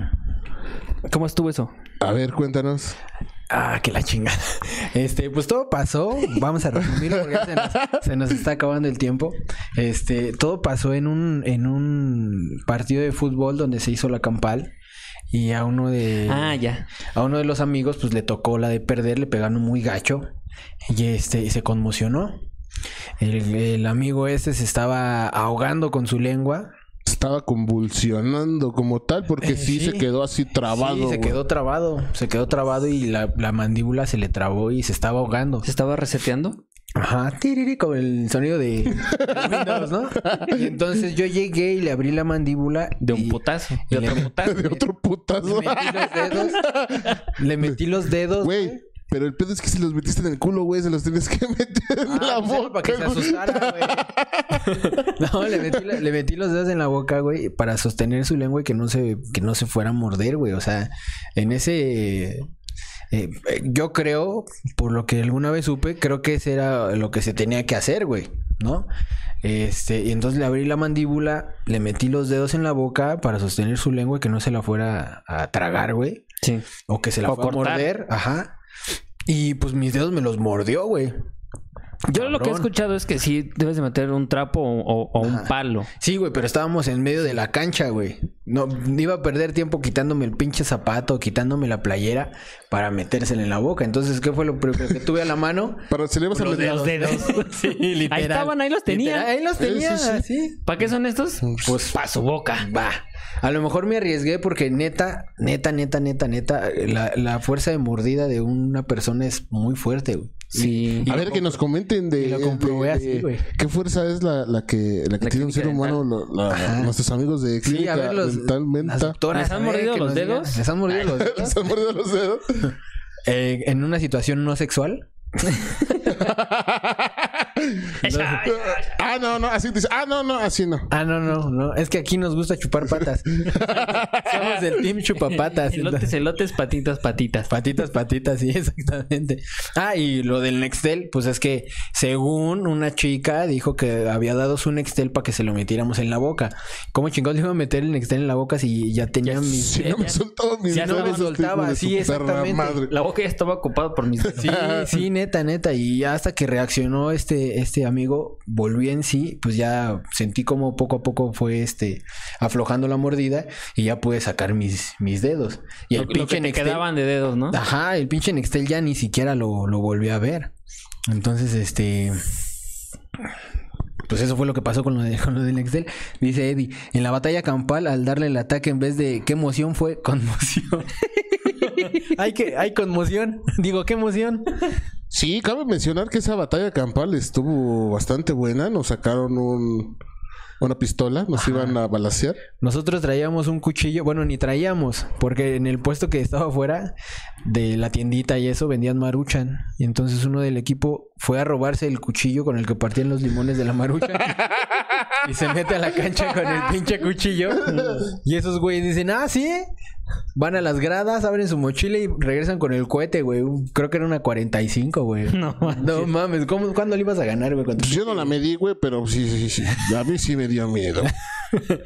¿Cómo estuvo eso? A ver, cuéntanos. Ah, que la chingada. Este, pues todo pasó. Vamos a resumirlo porque se nos, se nos está acabando el tiempo. Este, todo pasó en un, en un partido de fútbol donde se hizo la campal. Y a uno de. Ah, ya. A uno de los amigos, pues le tocó la de perder, le pegaron muy gacho. Y este, y se conmocionó. El, el amigo ese se estaba ahogando con su lengua. Estaba convulsionando como tal porque Eh, sí, sí. se quedó así trabado. Sí, se quedó trabado. Se quedó trabado y la, la mandíbula se le trabó y se estaba ahogando. ¿Se estaba reseteando? Ajá, tiriri, como el sonido de Windows, ¿no? Y entonces yo llegué y le abrí la mandíbula. De un y- putazo. De otro putazo. De otro putazo. le metí los dedos. Le metí los dedos. Güey, pero el pedo es que si los metiste en el culo, güey, se los tienes que meter en Ah, la pues boca. para que se asustara, güey. No, le metí, la- le metí los dedos en la boca, güey, para sostener su lengua y que no se, que no se fuera a morder, güey. O sea, en ese Eh, yo creo, por lo que alguna vez supe, creo que ese era lo que se tenía que hacer, güey, ¿no? Este, y entonces le abrí la mandíbula, le metí los dedos en la boca para sostener su lengua y que no se la fuera a tragar, güey. Sí. O que se la O fuera a morder, ajá. Y pues mis dedos me los mordió, güey. Yo lo que he escuchado es que sí debes de meter un trapo o, o- o un Ajá. palo. Sí, güey, pero estábamos en medio de la cancha, güey. No, iba a perder tiempo quitándome el pinche zapato, quitándome la playera para metérsela en la boca. Entonces, ¿qué fue lo primero que tuve a la mano? Para se le vas a Los meter- dedos. sí, literal. Ahí estaban, ahí los tenía. Literal, ahí los tenía, Eso sí. sí. ¿Para qué son estos? Pues para su boca. Va. A lo mejor me arriesgué porque neta, neta, neta, neta, neta, la, la fuerza de mordida de una persona es muy fuerte, güey. Sí. A ver, que nos comenten de, lo comprobé de- así, güey. qué fuerza es la, la que, la que La tiene un ser humano, la- nuestros amigos de Sí, clínica a ver, los, dental menta. ¿Les han mordido los dedos? ¿Les han mordido los dedos? ¿Se han mordido los dedos? Eh, en una situación no sexual. ah, no, no, así dice. Ah, no, no, así no. Ah, no, no, no. Es que aquí nos gusta chupar patas. Somos del team chupapatas. Elotes, elotes, patitas, patitas. Patitas, patitas, sí, exactamente. Ah, y lo del Nextel, pues es que según una chica dijo que había dado su Nextel para que se lo metiéramos en la boca. ¿Cómo chingados le iba a meter el Nextel en la boca si ya tenía mis... Si no me soltaba mis ya no me soltaba, sí, exactamente. madre. La boca ya estaba ocupada por mis dedos. Sí, sí, neta, neta. Y ya hasta que reaccionó este, este amigo, volví en sí, pues ya sentí como poco a poco fue este aflojando la mordida y ya pude sacar mis, mis dedos. Y el Lo, lo que pinche te Nextel. quedaban de dedos, ¿no? Ajá, el pinche Nextel ya ni siquiera lo, lo volví a ver. Entonces, este. Pues eso fue lo que pasó con lo, de, con lo del Nextel. Dice Eddie, en la batalla campal, al darle el ataque en vez de qué emoción fue conmoción. hay que, hay conmoción. Digo, qué emoción. Sí, cabe mencionar que esa batalla campal estuvo bastante buena. Nos sacaron un, una pistola, nos iban a balasear. Nosotros traíamos un cuchillo, bueno, ni traíamos, porque en el puesto que estaba afuera de la tiendita y eso vendían maruchan. Y entonces uno del equipo fue a robarse el cuchillo con el que partían los limones de la maruchan. y se mete a la cancha con el pinche cuchillo. y esos güeyes dicen, ah, sí. Van a las gradas, abren su mochila y regresan con el cohete, güey. Creo que era una 45, güey. No. No mames, ¿cómo, ¿cuándo le ibas a ganar, güey? Pues yo no la medí, güey, pero sí, sí, sí. A mí sí me dio miedo.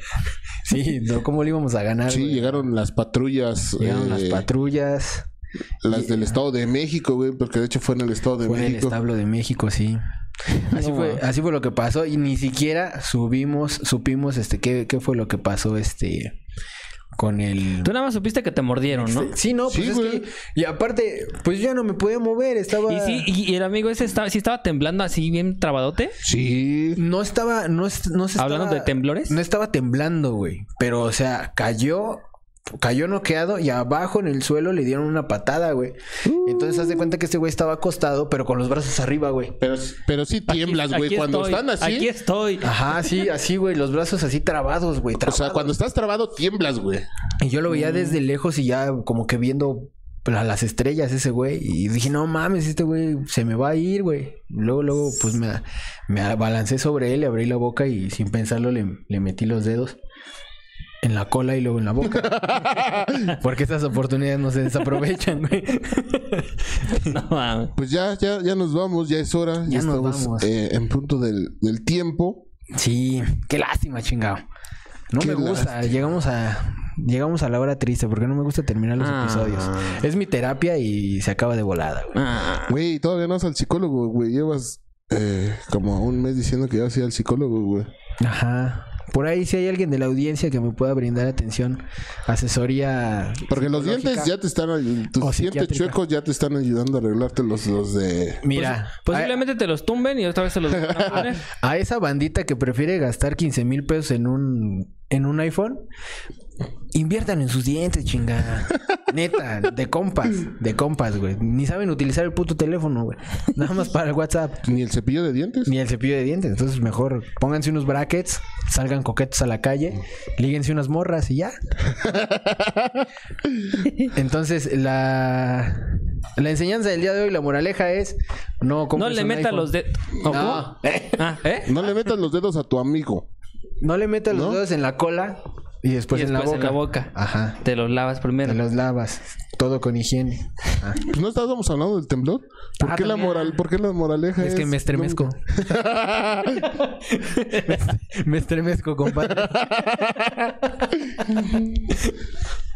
Sí, no, ¿cómo le íbamos a ganar? Sí, güey? llegaron las patrullas. Llegaron las eh, patrullas. Las del Estado de México, güey, porque de hecho fue en el Estado de Fue en el México. establo de México, sí. Así No, fue, así fue lo que pasó y ni siquiera subimos, supimos este qué, qué fue lo que pasó este con el Tú nada más supiste que te mordieron, ¿no? Sí, no, pues Sí, es güey. que y aparte, pues yo no me podía mover, estaba Y sí, y, el amigo ese estaba, sí estaba temblando así bien trabadote. Sí. no estaba no no se Hablando estaba- de temblores. No estaba temblando, güey, pero o sea, cayó cayó noqueado y abajo en el suelo le dieron una patada, güey. Entonces haz de cuenta que este güey estaba acostado, pero con los brazos arriba, güey. Pero, pero sí tiemblas, Aquí- güey. aquí Cuando estoy, están así. Aquí estoy. Ajá, sí, así, güey, los brazos así trabados, güey. O sea, cuando estás trabado, tiemblas, güey. Y yo lo veía desde lejos y ya como que viendo a las estrellas ese güey. Y dije, no mames, este güey se me va a ir, güey. Luego, luego, pues me, me abalancé sobre él, le abrí la boca y sin pensarlo le, le metí los dedos en la cola y luego en la boca. Porque esas oportunidades no se desaprovechan, güey. No mames. Pues ya, ya, ya nos vamos, ya es hora. Ya, Ya nos estamos vamos. eh, en punto del, del tiempo. Sí, qué lástima, chingado. No Qué me gusta, llegamos a... Llegamos a la hora triste porque no me gusta terminar los Ah. episodios. Es mi terapia y se acaba de volada, güey. Ah, Güey, todavía no vas al psicólogo, güey. Llevas eh, como un mes diciendo que ya vas a ir al psicólogo, güey. Ajá. Por ahí si hay alguien de la audiencia que me pueda brindar atención, asesoría. Porque los dientes ya te están tus dientes chuecos ya te están ayudando a arreglarte los, los de Mira, Posiblemente te los tumben y otra vez se los van a poner. a, a esa bandita que prefiere gastar 15 mil pesos en un, en un iPhone, inviertan en sus dientes, chingada. Neta, de compas, de compas, güey. Ni saben utilizar el puto teléfono, güey. Nada más para el WhatsApp. ni el cepillo de dientes. Ni el cepillo de dientes. Entonces, mejor pónganse unos brackets, salgan coquetos a la calle, líguense unas morras y ya. Entonces, la, la enseñanza del día de hoy, la moraleja es: no No le un meta iPhone. los dedos. No. Ah, ¿eh? No le metas los dedos a tu amigo. No le metas los dedos en la cola Y después, y en, la después boca. en la boca. Ajá. Te los lavas primero. Te los lavas. Todo con higiene. Ah. Pues no estábamos hablando del temblor. ¿Por Ah, qué la moral, por qué la moraleja es, Es que me estremezco. me estremezco, compadre.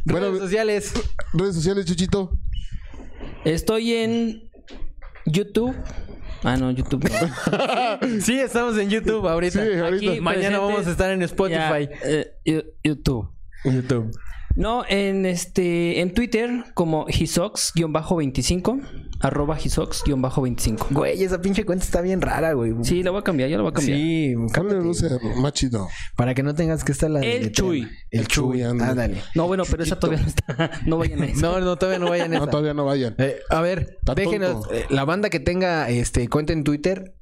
Bueno, Redes sociales. redes sociales, Chuchito. Estoy en YouTube. Ah, no, YouTube. no. Sí, estamos en YouTube ahorita. Sí, ahorita. Aquí Mañana vamos a estar en Spotify. Ya, eh, YouTube. YouTube. No, en este, en Twitter como hisox-25, arroba hisox-25. Güey, esa pinche cuenta está bien rara, güey. Sí, la voy a cambiar, yo la voy a cambiar. Sí, cámbiate. luce más chido. Para que no tengas que estar la El de- Chuy. El El Chuy, Chuy, ándale. ándale. No, bueno, pero esa todavía no está. No vayan a eso. No, no, todavía no vayan a No, esa. todavía no vayan. Eh, a ver, Está déjenos, eh, la banda que tenga este cuenta en Twitter,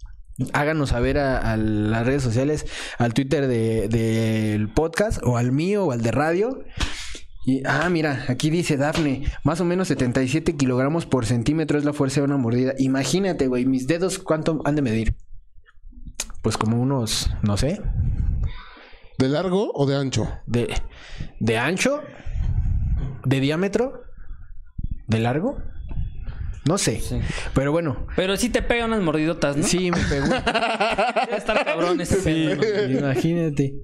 háganos saber a, a las redes sociales, al Twitter de- del podcast, o al mío, o al de radio. Y, ah, mira, aquí dice Dafne, más o menos 77 kilogramos por centímetro es la fuerza de una mordida. Imagínate, güey, mis dedos, ¿cuánto han de medir? Pues como unos, no sé, ¿De largo o de ancho? de, de ancho, de diámetro, de largo, no sé. Pero bueno, Pero sí te pega unas mordidotas, ¿no? sí me pegó. Debe estar cabrón ese pedo. Imagínate.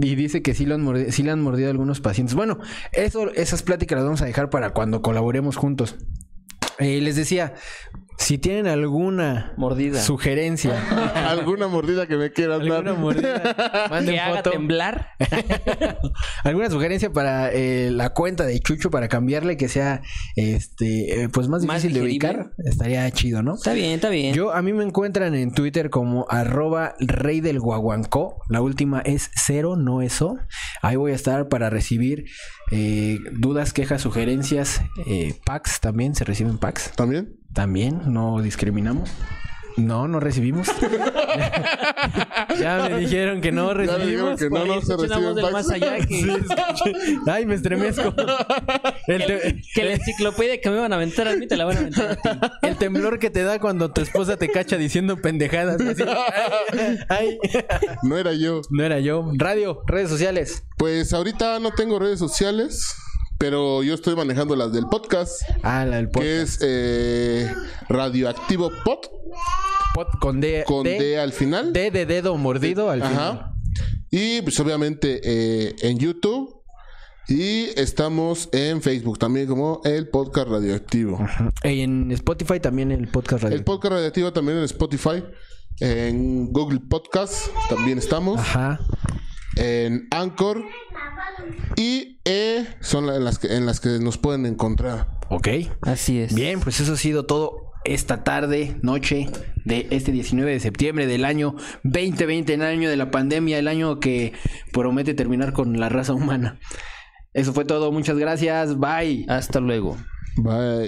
Y dice que sí, sí le han mordido a algunos pacientes. Bueno, eso, esas pláticas las vamos a dejar para cuando colaboremos juntos. Eh, les decía, si tienen alguna Mordida. sugerencia, ¿Alguna mordida que me quieras alguna dar? mordida, manden Que haga temblar. alguna sugerencia para eh, la cuenta de Chucho para cambiarle que sea este eh, pues más Más difícil de ubicar, estaría chido, ¿no? Está bien, está bien. Yo, a mí me encuentran en Twitter como arroba rey del guaguancó. La última es cero, no eso. Ahí voy a estar para recibir eh, dudas, quejas, sugerencias, eh, packs también. Se reciben packs. ¿También? También, no discriminamos. No, no recibimos. ya me dijeron que no Ya me dijeron recibimos. que no, no se reciben del más allá que, Ay, me estremezco. El, te- que la enciclopedia que me iban a aventar a mí te la van a aventar a ti. el temblor que te da cuando tu esposa te cacha diciendo pendejadas. así. Ay. No era yo. No era yo. Radio, redes sociales. Pues ahorita no tengo redes sociales, pero yo estoy manejando las del podcast, Ah, la del que podcast. es eh, Radioactivo Pod, Pod con D. con D, D, al final. D de dedo mordido al final. Ajá. Y pues obviamente eh, en YouTube. Y estamos en Facebook también como el podcast radioactivo. Y en Spotify también el podcast radio. El podcast radioactivo también en Spotify. En Google Podcast también estamos. Ajá. En Anchor. Y eh, son en las, que, en las que nos pueden encontrar. Ok. Así es. Bien, pues eso ha sido todo esta tarde, noche de este 19 de septiembre del año 2020, el año de la pandemia, el año que promete terminar con la raza humana. Eso fue todo, muchas gracias, bye. Hasta luego. Bye.